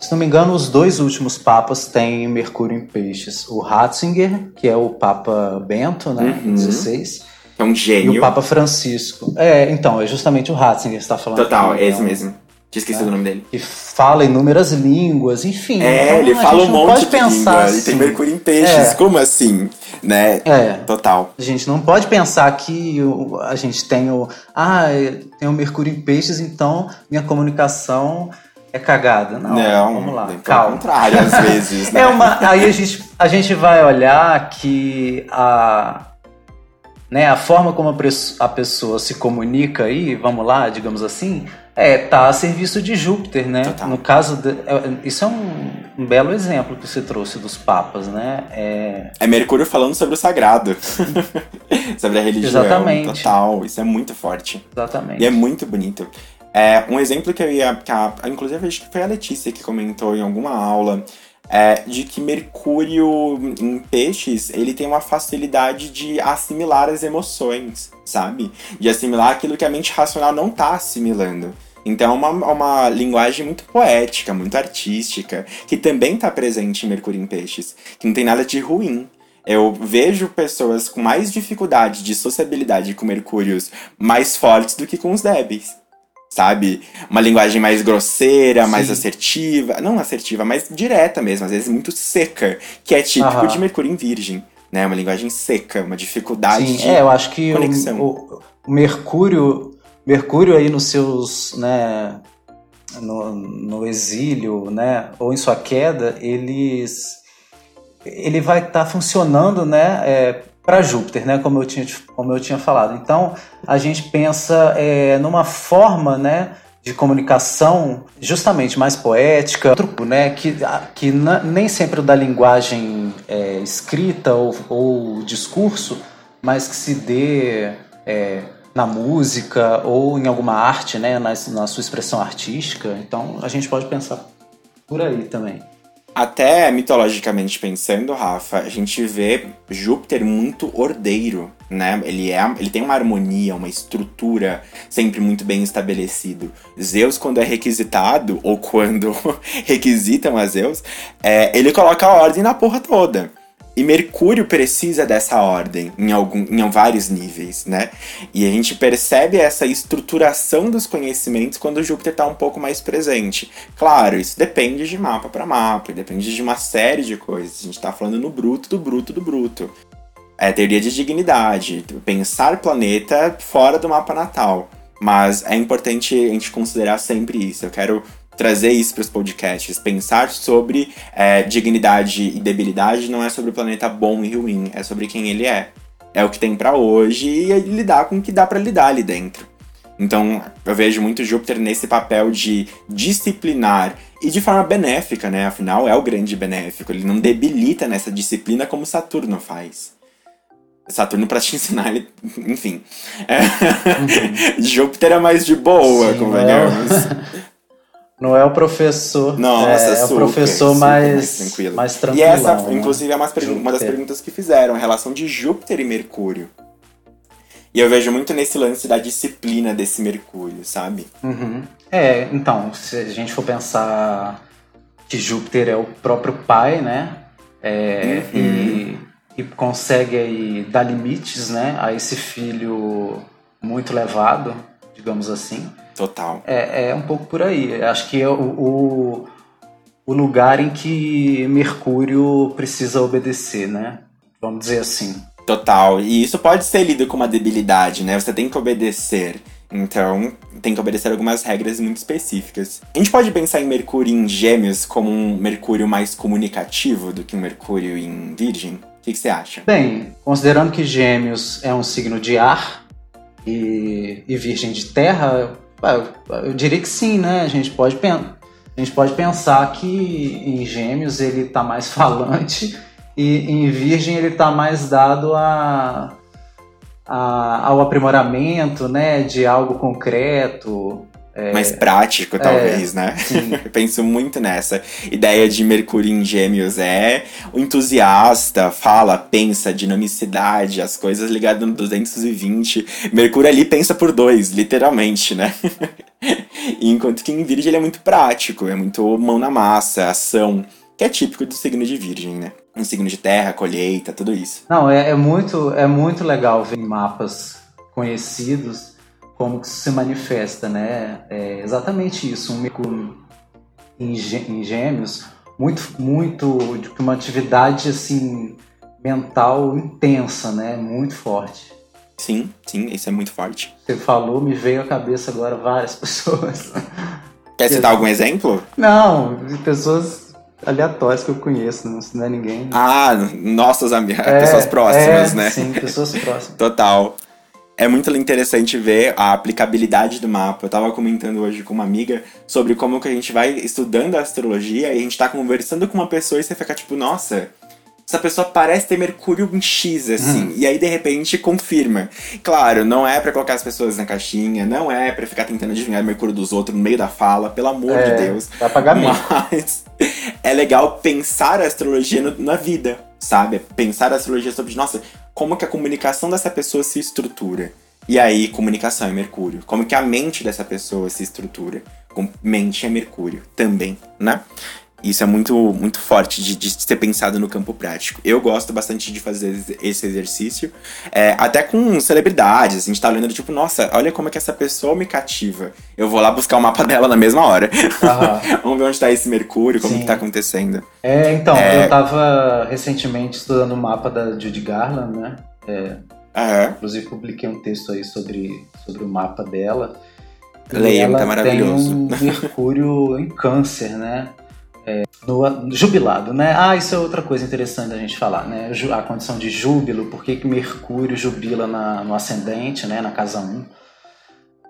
Se não me engano, os dois últimos papas têm Mercúrio em peixes. O Ratzinger, que é o Papa Bento, né, Uhum. 16, É um gênio. e o Papa Francisco. É, então, é justamente o Ratzinger que está falando. Total, é esse um- mesmo. Tinha esquecido o nome dele. Que fala inúmeras línguas, enfim. É, então ele fala um não monte de pensar assim. E tem Mercúrio em Peixes. É. Como assim? Né? É. Total. A gente não pode pensar que a gente tem o. Ah, tem o Mercúrio em peixes, então minha comunicação é cagada. Não, vamos lá, calma. contrário, às vezes, né? É uma, aí a gente, a gente vai olhar que a, né, a forma como a, a pessoa se comunica aí, vamos lá, digamos assim, é tá a serviço de Júpiter, né? Total. No caso, de- é- isso é um, um belo exemplo que você trouxe dos papas, né? É, É Mercúrio falando sobre o sagrado. sobre a religião. Exatamente. Total. Isso é muito forte. exatamente. E é muito bonito. É, um exemplo que eu ia. Que a, inclusive, acho que foi a Letícia que comentou em alguma aula. É, de que Mercúrio em peixes ele tem uma facilidade de assimilar as emoções, sabe? De assimilar aquilo que a mente racional não tá assimilando. Então é uma, uma linguagem muito poética, muito artística, que também tá presente em Mercúrio em peixes, que não tem nada de ruim. Eu vejo pessoas com mais dificuldade de sociabilidade com Mercúrios mais fortes do que com os débeis. Sabe? Uma linguagem mais grosseira, mais Sim. assertiva. Não assertiva, mas direta mesmo, às vezes muito seca, que é típico Aham. de Mercúrio em Virgem. Né? Uma linguagem seca, uma dificuldade Sim, de. é, eu acho que conexão. o- o Mercúrio, Mercúrio aí nos seus, né, no, no exílio, né, ou em sua queda, eles, ele vai estar funcionando, né, é, para Júpiter, né, como eu tinha, como eu tinha falado. Então, a gente pensa é, numa forma, né, de comunicação justamente mais poética, truco, né, que, que na- nem sempre da linguagem é, escrita ou, ou discurso, mas que se dê é, na música ou em alguma arte, né, na, na sua expressão artística. Então, a gente pode pensar por aí também. Até mitologicamente pensando, Rafa, a gente vê Júpiter muito ordeiro, né? Ele, é, ele tem uma harmonia, uma estrutura sempre muito bem estabelecido. Zeus, quando é requisitado, ou quando requisitam a Zeus, é, ele coloca a ordem na porra toda. E Mercúrio precisa dessa ordem em, algum, em vários níveis, né? E a gente percebe essa estruturação dos conhecimentos quando Júpiter está um pouco mais presente. Claro, isso depende de mapa para mapa, depende de uma série de coisas. A gente está falando no bruto, do bruto, do bruto. É teoria de dignidade, pensar planeta fora do mapa natal. Mas é importante a gente considerar sempre isso. Eu quero trazer isso para os podcasts. Pensar sobre é, dignidade e debilidade não é sobre o planeta bom e ruim, é sobre quem ele é. É o que tem para hoje e lidar com o que dá para lidar ali dentro. Então, eu vejo muito Júpiter nesse papel de disciplinar e de forma benéfica, né? Afinal, é o grande benéfico. Ele não debilita nessa disciplina como Saturno faz. Saturno para te ensinar, ele... enfim. É... Júpiter é mais de boa, Sim, convenhamos. Não é o professor. Nossa, é, é super, o professor super mais, tranquilo. mais E essa, inclusive, é pergun- uma das perguntas que fizeram, a relação de Júpiter e Mercúrio. E eu vejo muito nesse lance da disciplina desse Mercúrio, sabe? Uhum. É, então, se a gente for pensar que Júpiter é o próprio pai, né? É, Uhum. e, e consegue aí dar limites, né? A esse filho muito levado, digamos assim. Total. É, é um pouco por aí. Acho que é o, o, o lugar em que Mercúrio precisa obedecer, né? Vamos dizer assim. Total. E isso pode ser lido como uma debilidade, né? Você tem que obedecer. Então, tem que obedecer algumas regras muito específicas. A gente pode pensar em Mercúrio em Gêmeos como um Mercúrio mais comunicativo do que um Mercúrio em Virgem? O que, que você acha? Bem, considerando que Gêmeos é um signo de ar e, e Virgem de terra, eu, diria que sim, né? A gente pode a gente pode pensar que em Gêmeos ele está mais falante e em Virgem ele está mais dado a, a, ao aprimoramento, né, de algo concreto, mais prático, talvez, é, né? Eu penso muito nessa ideia de Mercúrio em Gêmeos. É o entusiasta, fala, pensa, dinamicidade, as coisas ligadas no 220. Mercúrio ali pensa por dois, literalmente, né? Enquanto que em Virgem ele é muito prático, é muito mão na massa, ação, que é típico do signo de Virgem, né? Um signo de terra, colheita, tudo isso. Não, é, é muito, é muito legal ver mapas conhecidos como que isso se manifesta, né? É exatamente isso, um Mercúrio em, em gêmeos, muito, muito, de uma atividade, assim, mental intensa, né? Muito forte. Sim, sim, isso é muito forte. Você falou, me veio à cabeça agora várias pessoas. Quer citar algum exemplo? Não, de pessoas aleatórias que eu conheço, não, é ninguém. Ah, nossas amigas, é, pessoas próximas, é, né? Sim, pessoas próximas. Total é muito interessante ver a aplicabilidade do mapa. Eu tava comentando hoje com uma amiga sobre como que a gente vai estudando a astrologia e a gente tá conversando com uma pessoa e você fica tipo, nossa, essa pessoa parece ter Mercúrio em X, assim. Hum. E aí, de repente, confirma. Claro, não é para colocar as pessoas na caixinha, não é para ficar tentando adivinhar o Mercúrio dos outros no meio da fala, pelo amor é, de Deus. Vai pagar Mas é legal pensar a astrologia no, na vida, sabe? Pensar a astrologia sobre, nossa, como que a comunicação dessa pessoa se estrutura. E aí, comunicação é Mercúrio. Como que a mente dessa pessoa se estrutura. Com mente é Mercúrio também, né? Isso é muito, muito forte de, de, ser pensado no campo prático. Eu gosto bastante de fazer esse exercício, é, até com celebridades. A gente tá olhando tipo, nossa, olha como é que essa pessoa me cativa. Eu vou lá buscar o mapa dela na mesma hora. Vamos ver onde tá esse Mercúrio, como Sim. que tá acontecendo. É, então, é... eu tava recentemente estudando o mapa da Judy Garland, né? É, uhum. Inclusive publiquei um texto aí sobre, sobre o mapa dela. Leia, tá maravilhoso. Tem um Mercúrio em câncer, né? É, no, jubilado, né? Ah, isso é outra coisa interessante da gente falar, né? A condição de júbilo, por que, que Mercúrio jubila na, no ascendente, né? Na casa 1.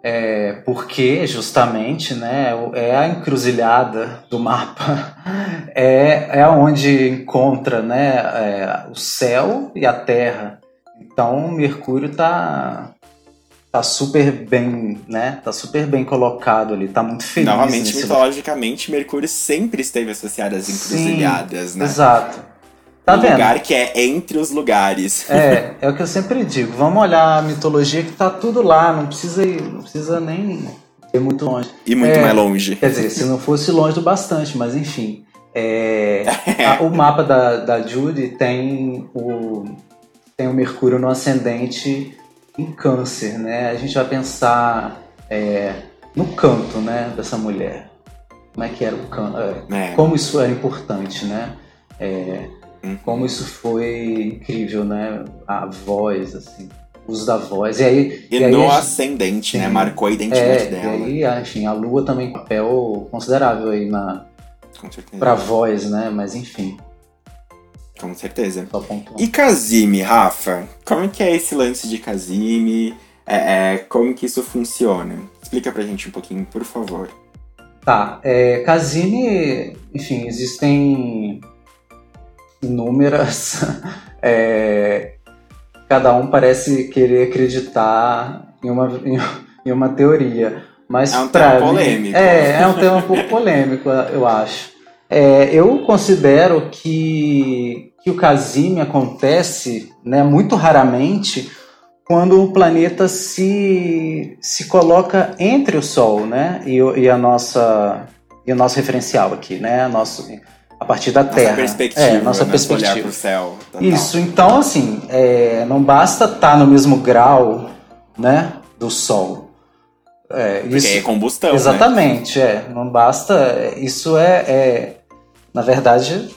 É, porque justamente né, é a encruzilhada do mapa, é, é onde encontra né, é, o céu e a terra. Então Mercúrio está tá super bem, né? Tá super bem colocado ali, tá muito feliz. Novamente, mitologicamente, Mercúrio sempre esteve associado às encruzilhadas, Sim, né? Exato. Tá um vendo? lugar que é entre os lugares. É, é o que eu sempre digo. Vamos olhar a mitologia que tá tudo lá, não precisa ir, não precisa nem ir muito longe. E muito é, mais longe. Quer dizer, se não fosse longe do bastante, mas enfim. É, a, o mapa da, da Judy tem o, tem o Mercúrio no ascendente em câncer, né? A gente vai pensar é, no canto, né, dessa mulher. Como é que era o canto? É, é. Como isso era importante, né? É, hum. Como isso foi incrível, né? A voz, assim, o uso da voz. E aí. E, e no aí, ascendente, né? Marcou a identidade é, dela. E aí, enfim, a lua também tem um papel considerável aí na. Pra voz, né? Mas enfim. Com certeza. E Kazimi, Rafa? Como que é esse lance de Kazimi? É, é, como que isso funciona? Explica pra gente um pouquinho, por favor. Tá, é, Kazimi, enfim, existem inúmeras. é, cada um parece querer acreditar em uma, em, uma teoria. Mas é um tema polêmico. É, é um tema um pouco polêmico, eu acho. É, eu considero que, que o Casimir acontece né, muito raramente quando o planeta se, se coloca entre o Sol né, e, e, a nossa, e o nosso referencial aqui, né, nosso, a partir da Terra. Nossa perspectiva. É, nossa né, perspectiva. Olhar pro céu. Total. Isso, então assim, é, não basta estar tá no mesmo grau né, do Sol. É, Porque isso, é combustão. Né? Exatamente, né? é. Não basta. Isso é, é, Na verdade,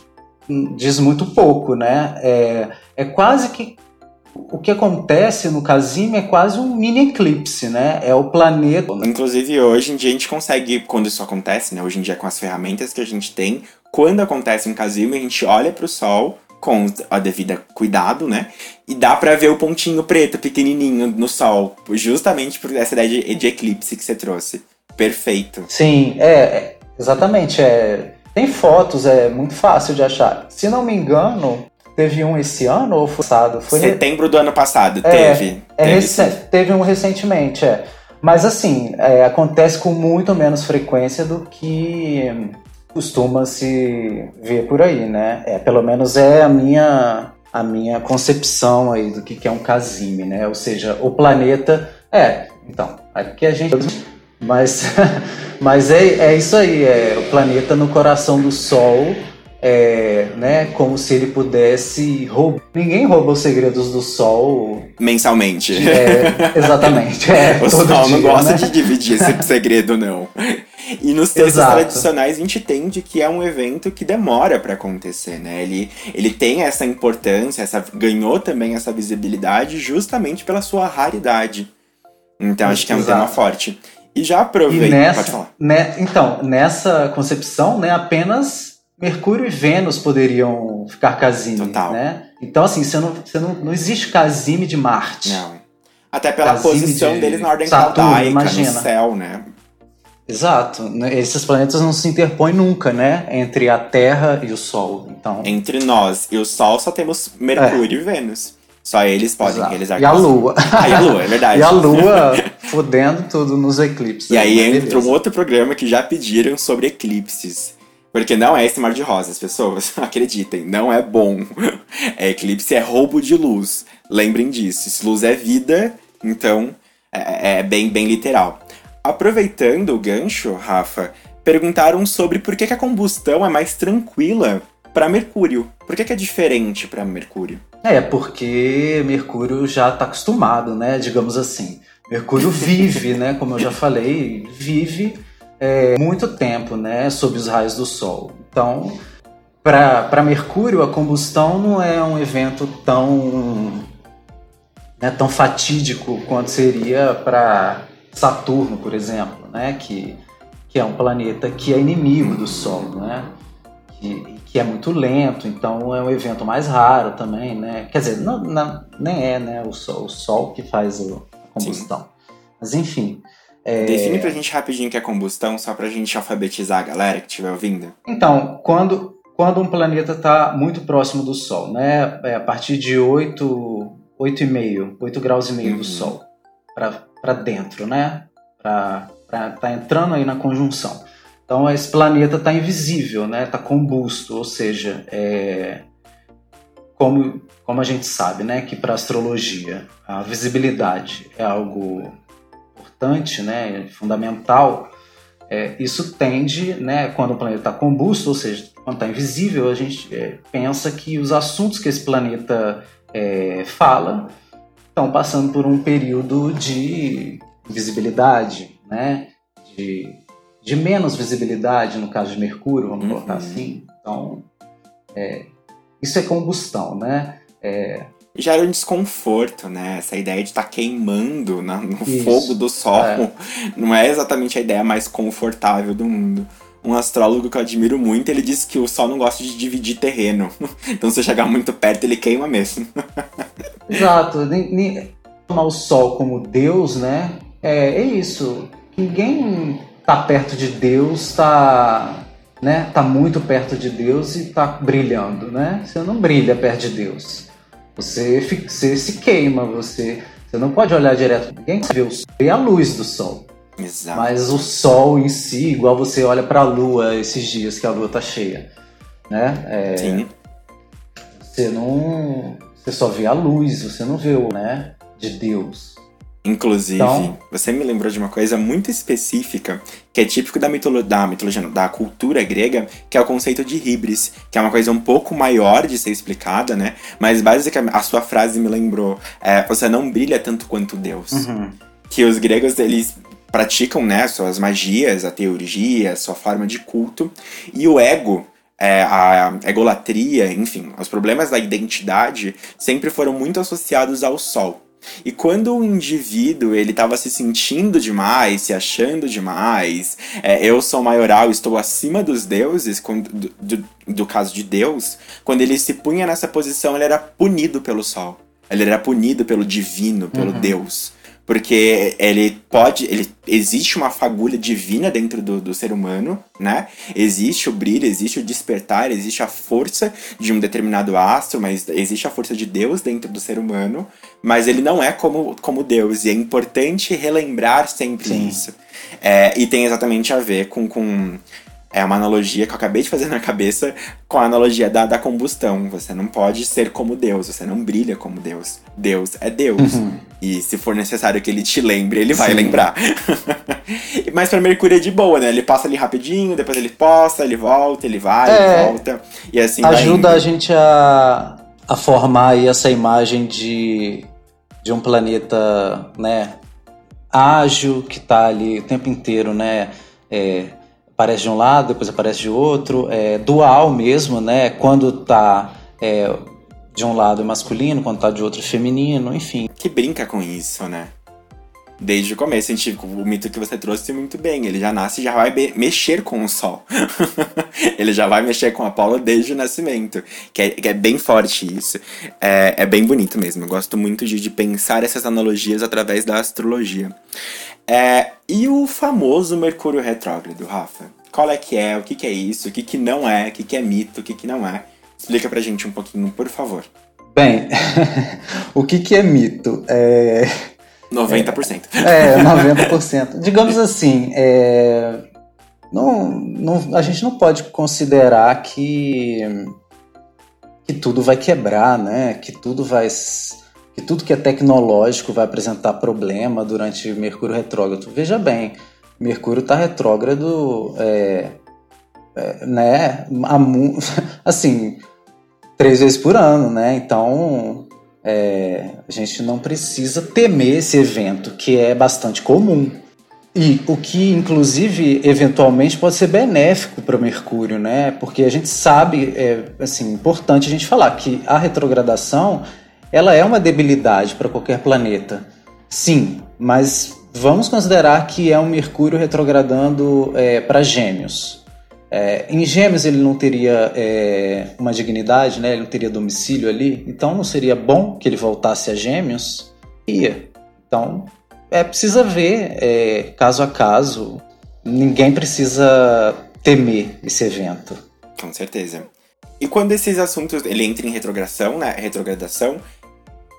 diz muito pouco, né? É, é quase que. O que acontece no Casim é quase um mini eclipse, né? É o planeta. Inclusive, hoje em dia a gente consegue, quando isso acontece, né? Hoje em dia, com as ferramentas que a gente tem, quando acontece um Casim, a gente olha para o Sol com a devida cuidado, né? E dá para ver o pontinho preto, pequenininho, no sol, justamente por essa ideia de, de eclipse que você trouxe. Perfeito. Sim, é, é Exatamente, é. Tem fotos, é muito fácil de achar. Se não me engano, teve um esse ano ou foi passado? Foi Setembro do ano passado, é, teve. É teve, recente, teve um recentemente, é. Mas assim, é, acontece com muito menos frequência do que costuma se ver por aí, né? É, pelo menos é a minha a minha concepção aí do que, que é um casime, né? Ou seja, o planeta é, então, aqui a gente mas mas é, é isso aí, é o planeta no coração do sol é, né, como se ele pudesse roubar. Ninguém rouba os segredos do Sol mensalmente. É, exatamente. É, o Sol dia, não gosta né? de dividir esse segredo, não. E nos textos Exato. tradicionais a gente entende que é um evento que demora para acontecer, né? Ele, ele tem essa importância, essa, ganhou também essa visibilidade justamente pela sua raridade. Então acho que é um Exato. tema forte. E já E aproveita. nessa, Pode falar. né, então, nessa concepção, né, apenas Mercúrio e Vênus poderiam ficar casime, Total. né? Então, assim, você não, você não, não existe casime de Marte. Não. Até pela Casime posição de deles na ordem Saturno, caldaica, imagina. no céu, né? Exato. Esses planetas não se interpõem nunca, né? Entre a Terra e o Sol. Então, Entre nós e o Sol só temos Mercúrio e Vênus. Só eles podem exato. realizar E a. Lua. Ah, e a Lua, é verdade. E a Lua fodendo tudo nos eclipses. E aí entra um outro programa que já pediram sobre eclipses. Porque não é esse mar de rosas, pessoas. Acreditem, não é bom. É, eclipse é roubo de luz. Lembrem disso. Se luz é vida, então é, é bem, bem literal. Aproveitando o gancho, Rafa, perguntaram sobre por que, que a combustão é mais tranquila para Mercúrio. Por que, que é diferente para Mercúrio? É, porque Mercúrio já está acostumado, né? Digamos assim. Mercúrio vive, né? Como eu já falei, vive é, muito tempo, né? Sob os raios do Sol. Então, para Mercúrio, a combustão não é um evento tão, né, tão fatídico quanto seria para Saturno, por exemplo, né? Que, que é um planeta que é inimigo do Sol, né? Que é muito lento, então é um evento mais raro também, né? Quer dizer, não, não- nem é né, o, sol, o Sol que faz o- a combustão. Mas enfim. é, Define pra gente rapidinho o que é combustão, só pra gente alfabetizar a galera que estiver ouvindo. Então, quando, quando um planeta está muito próximo do Sol, né? é, a partir de 8, 8,5, 8 graus e meio Uhum. do Sol para dentro, né? Para tá entrando aí na conjunção. Então esse planeta está invisível, né? Está combusto, ou seja, é, como, como a gente sabe, né? Que para astrologia a visibilidade é algo importante, né? Fundamental. É, isso tende, né? Quando o planeta está combusto, ou seja, quando está invisível, a gente é, pensa que os assuntos que esse planeta é, fala estão passando por um período de visibilidade, né? De, de menos visibilidade, no caso de Mercúrio, vamos Uhum. colocar assim. Então, é, isso é combustão, né? É, gera um desconforto, né? Essa ideia de estar queimando na- no Isso, fogo do sol é. não é exatamente a ideia mais confortável do mundo. Um astrólogo que eu admiro muito, ele disse que o sol não gosta de dividir terreno. Então, se chegar muito perto, ele queima mesmo. Exato. Tomar o Sol como Deus, né? É, é isso. Ninguém tá perto de Deus, tá, né? Tá muito perto de Deus e tá brilhando, né? Você não brilha perto de Deus. Você, você se queima, você, você não pode olhar direto. Ninguém vê o sol, vê a luz do Sol. Exato. Mas o Sol em si, igual você olha para a Lua esses dias que a Lua tá cheia, né? É, Sim. você não. Você só vê a luz, você não vê o, né? De Deus. Inclusive, Então- você me lembrou de uma coisa muito específica que é típico da, mitolo da mitologia, não, da cultura grega, que é o conceito de hibris, que é uma coisa um pouco maior de ser explicada, né? Mas basicamente a sua frase me lembrou: é, você não brilha tanto quanto Deus. Uhum. que os gregos eles praticam né suas magias, a teurgia, a sua forma de culto e o ego é, a egolatria, enfim, os problemas da identidade sempre foram muito associados ao sol. E quando o indivíduo ele estava se sentindo demais, se achando demais, é, eu sou maioral, estou acima dos deuses, quando- do, do- do caso de Deus, quando ele se punha nessa posição, ele era punido pelo sol. Ele era punido pelo divino, pelo Uhum. Deus porque ele pode. Ele, existe uma fagulha divina dentro do, do ser humano, né? Existe o brilho, existe o despertar, existe a força de um determinado astro, mas existe a força de Deus dentro do ser humano, mas ele não é como, como Deus, e é importante relembrar sempre Sim. isso. É, e tem exatamente a ver com, com é uma analogia que eu acabei de fazer na cabeça com a analogia da, da combustão. Você não pode ser como Deus, você não brilha como Deus. Deus é Deus. Uhum. E se for necessário que ele te lembre, ele vai Sim. lembrar. Mas para Mercúrio é de boa, né? Ele passa ali rapidinho, depois ele posta, ele volta, ele vai, é, ele volta. E assim Ajuda a gente a, a formar aí essa imagem de, de um planeta, né? Ágil, que tá ali o tempo inteiro, né? É, aparece de um lado, depois aparece de outro, é, dual mesmo, né? Quando tá é, de um lado é masculino, quando tá de outro é feminino, enfim. Que brinca com isso, né? Desde o começo, a gente, o mito que você trouxe muito bem. Ele já nasce e já vai mexer com o sol. ele já vai mexer com a Apolo desde o nascimento. Que é, que é bem forte isso. É, é, bem bonito mesmo. Eu gosto muito de, de pensar essas analogias através da astrologia. É, e o famoso Mercúrio retrógrado, Rafa? Qual é que é? O que, que é isso? O que, que não é? O que, que é mito? O que, que não é? Explica pra gente um pouquinho, por favor. Bem, o que, que é mito? É... 90%. É, 90%. Digamos assim, é... não, não, a gente não pode considerar que, que tudo vai quebrar, né? Que tudo vai que tudo que é tecnológico vai apresentar problema durante Mercúrio retrógrado. Veja bem, Mercúrio está retrógrado, é, é, né? Assim, três vezes por ano, né? Então é, a gente não precisa temer esse evento, que é bastante comum. E o que, inclusive, eventualmente pode ser benéfico para Mercúrio, né? Porque a gente sabe, é assim, importante a gente falar que a retrogradação ela é uma debilidade para qualquer planeta. Sim, mas vamos considerar que é um Mercúrio retrogradando é, para Gêmeos. É, em Gêmeos ele não teria é, uma dignidade, né? ele não teria domicílio ali, então não seria bom que ele voltasse a Gêmeos? Ia. Então, é, precisa ver é, caso a caso, ninguém precisa temer esse evento. Com certeza. E quando esses assuntos ele entra em retrogradação, né? Retrogradação,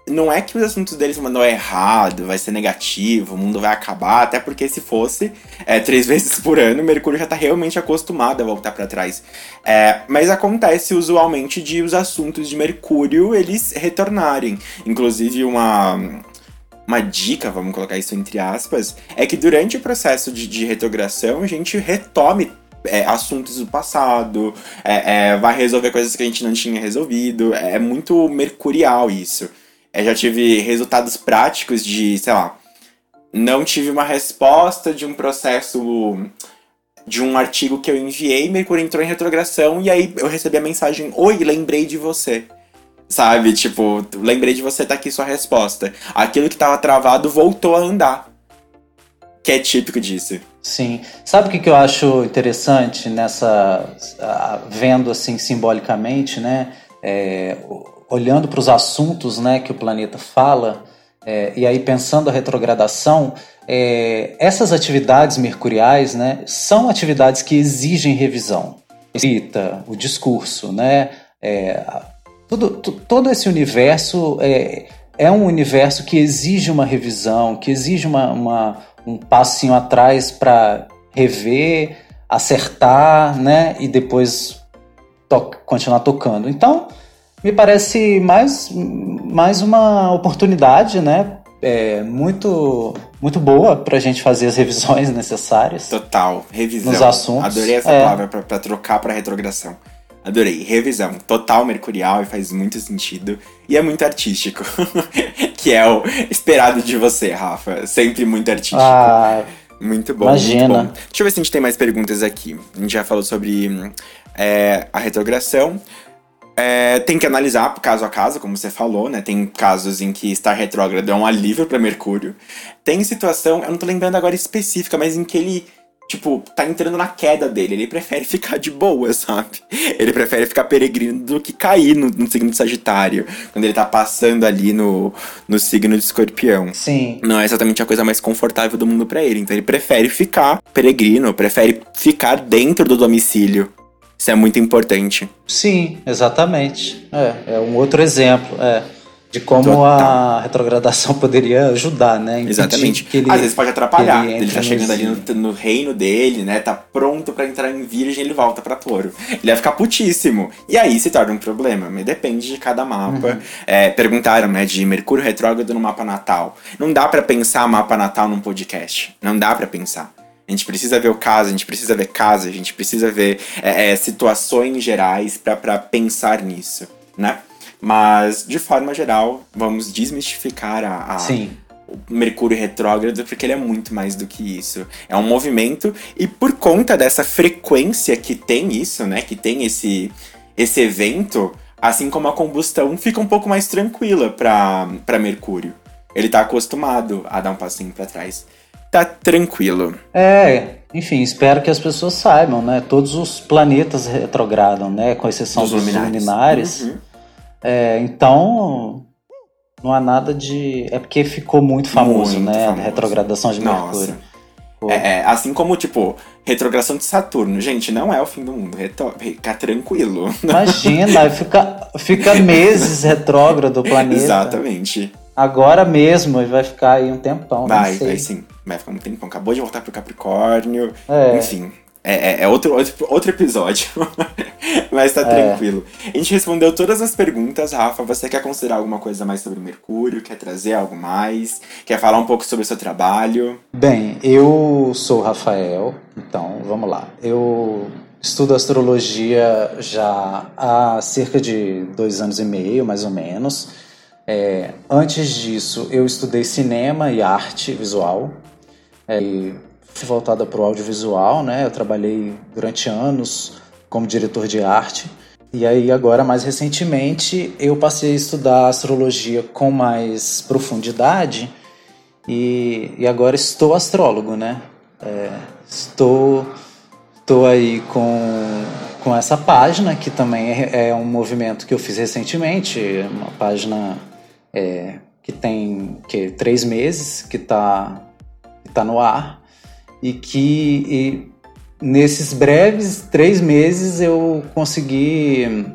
não é que os assuntos deles mandar errado, vai ser negativo, o mundo vai acabar, até porque se fosse é, três vezes por ano, Mercúrio já tá realmente acostumado a voltar para trás. É, mas acontece usualmente de os assuntos de Mercúrio eles retornarem. Inclusive uma uma dica, vamos colocar isso entre aspas, é que durante o processo de, de a gente retome é, assuntos do passado, é, é, vai resolver coisas que a gente não tinha resolvido. É muito mercurial isso. Eu já tive resultados práticos de, sei lá, não tive uma resposta de um processo de um artigo que eu enviei, Mercúrio entrou em retrogradação e aí eu recebi a mensagem: Oi, lembrei de você. Sabe? Tipo, lembrei de você, tá aqui sua resposta. Aquilo que tava travado voltou a andar. Que é típico disso. Sim. Sabe o que, que eu acho interessante nessa. vendo assim simbolicamente, né? É, olhando para os assuntos né, que o planeta fala, é, e aí pensando a retrogradação, é, essas atividades mercuriais né, são atividades que exigem revisão. Escrita, o discurso, né, é, todo, todo esse universo é, é um universo que exige uma revisão, que exige uma, uma um passinho atrás para rever, acertar, né, e depois to continuar tocando. Então, me parece mais, mais uma oportunidade, né? É, muito, muito boa para a gente fazer as revisões necessárias. Total, revisão. Nos assuntos. Adorei essa é. palavra para trocar para retrogradação. Adorei, revisão. Total mercurial e faz muito sentido. E é muito artístico. que é o esperado de você, Rafa. Sempre muito artístico. Ah, muito bom. Imagina. Muito bom. Deixa eu ver se a gente tem mais perguntas aqui. A gente já falou sobre é, a retrogradação. É, tem que analisar caso a caso, como você falou, né? Tem casos em que estar retrógrado é um alívio para Mercúrio. Tem situação, eu não tô lembrando agora específica, mas em que ele tipo, tá entrando na queda dele. Ele prefere ficar de boa, sabe? Ele prefere ficar peregrino do que cair no, no signo de Sagitário. Quando ele tá passando ali no, no signo de escorpião. Sim. Não é exatamente a coisa mais confortável do mundo para ele. Então ele prefere ficar peregrino, prefere ficar dentro do domicílio. Isso é muito importante. Sim, exatamente. É, é um outro exemplo. É de como Total. a retrogradação poderia ajudar, né? Exatamente. Que ele, Às vezes pode atrapalhar. Ele, ele tá chegando ali no, no, reino dele, né? Tá pronto para entrar em virgem, ele volta para touro. Ele vai ficar putíssimo. E aí se torna um problema. Mas depende de cada mapa. Uhum. É, perguntaram, né, de Mercúrio retrógrado no mapa natal. Não dá para pensar mapa natal num podcast. Não dá para pensar. A gente precisa ver o caso, a gente precisa ver casa, a gente precisa ver é, é, situações gerais para pensar nisso, né? Mas, de forma geral, vamos desmistificar a, a o Mercúrio retrógrado, porque ele é muito mais do que isso. É um movimento, e por conta dessa frequência que tem isso, né? Que tem esse, esse evento, assim como a combustão fica um pouco mais tranquila para Mercúrio. Ele tá acostumado a dar um passinho para trás. Tá tranquilo. É, enfim, espero que as pessoas saibam, né? Todos os planetas retrogradam, né? Com exceção dos, dos luminares. luminares. Uhum. É, então, não há nada de. É porque ficou muito famoso, muito né? Famoso. A retrogradação de Mercúrio. É, é, assim como, tipo, retrogradação de Saturno. Gente, não é o fim do mundo. Fica tranquilo. Imagina, fica, fica meses retrógrado o planeta. Exatamente. Agora mesmo vai ficar aí um tempão. Vai, vai sim. Vai ficar um tempão. Acabou de voltar pro Capricórnio. É. Enfim. É, é, é, outro, outro, outro episódio. Mas tá é. tranquilo. A gente respondeu todas as perguntas, Rafa. Você quer considerar alguma coisa mais sobre Mercúrio? Quer trazer algo mais? Quer falar um pouco sobre o seu trabalho? Bem, eu sou Rafael, então vamos lá. Eu estudo astrologia já há cerca de dois anos e meio, mais ou menos. É, antes disso, eu estudei cinema e arte visual. É, voltada para o audiovisual, né? Eu trabalhei durante anos como diretor de arte. E aí agora, mais recentemente, eu passei a estudar astrologia com mais profundidade e, e agora estou astrólogo, né? É, estou, estou aí com, com essa página, que também é, é um movimento que eu fiz recentemente, uma página é, que tem que, três meses, que está que tá no ar e que e nesses breves três meses eu consegui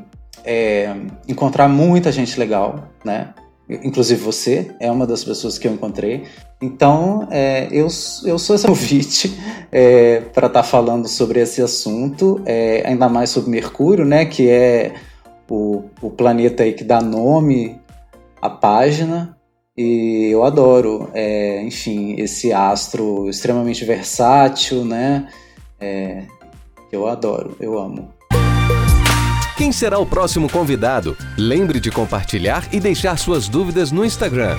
é, encontrar muita gente legal, né? Inclusive você é uma das pessoas que eu encontrei. Então, é, eu, eu sou esse convite é, para estar tá falando sobre esse assunto, é, ainda mais sobre Mercúrio, né? Que é o, o planeta aí que dá nome à página. E eu adoro, é, enfim, esse astro extremamente versátil, né? É, eu adoro, eu amo. Quem será o próximo convidado? Lembre de compartilhar e deixar suas dúvidas no Instagram.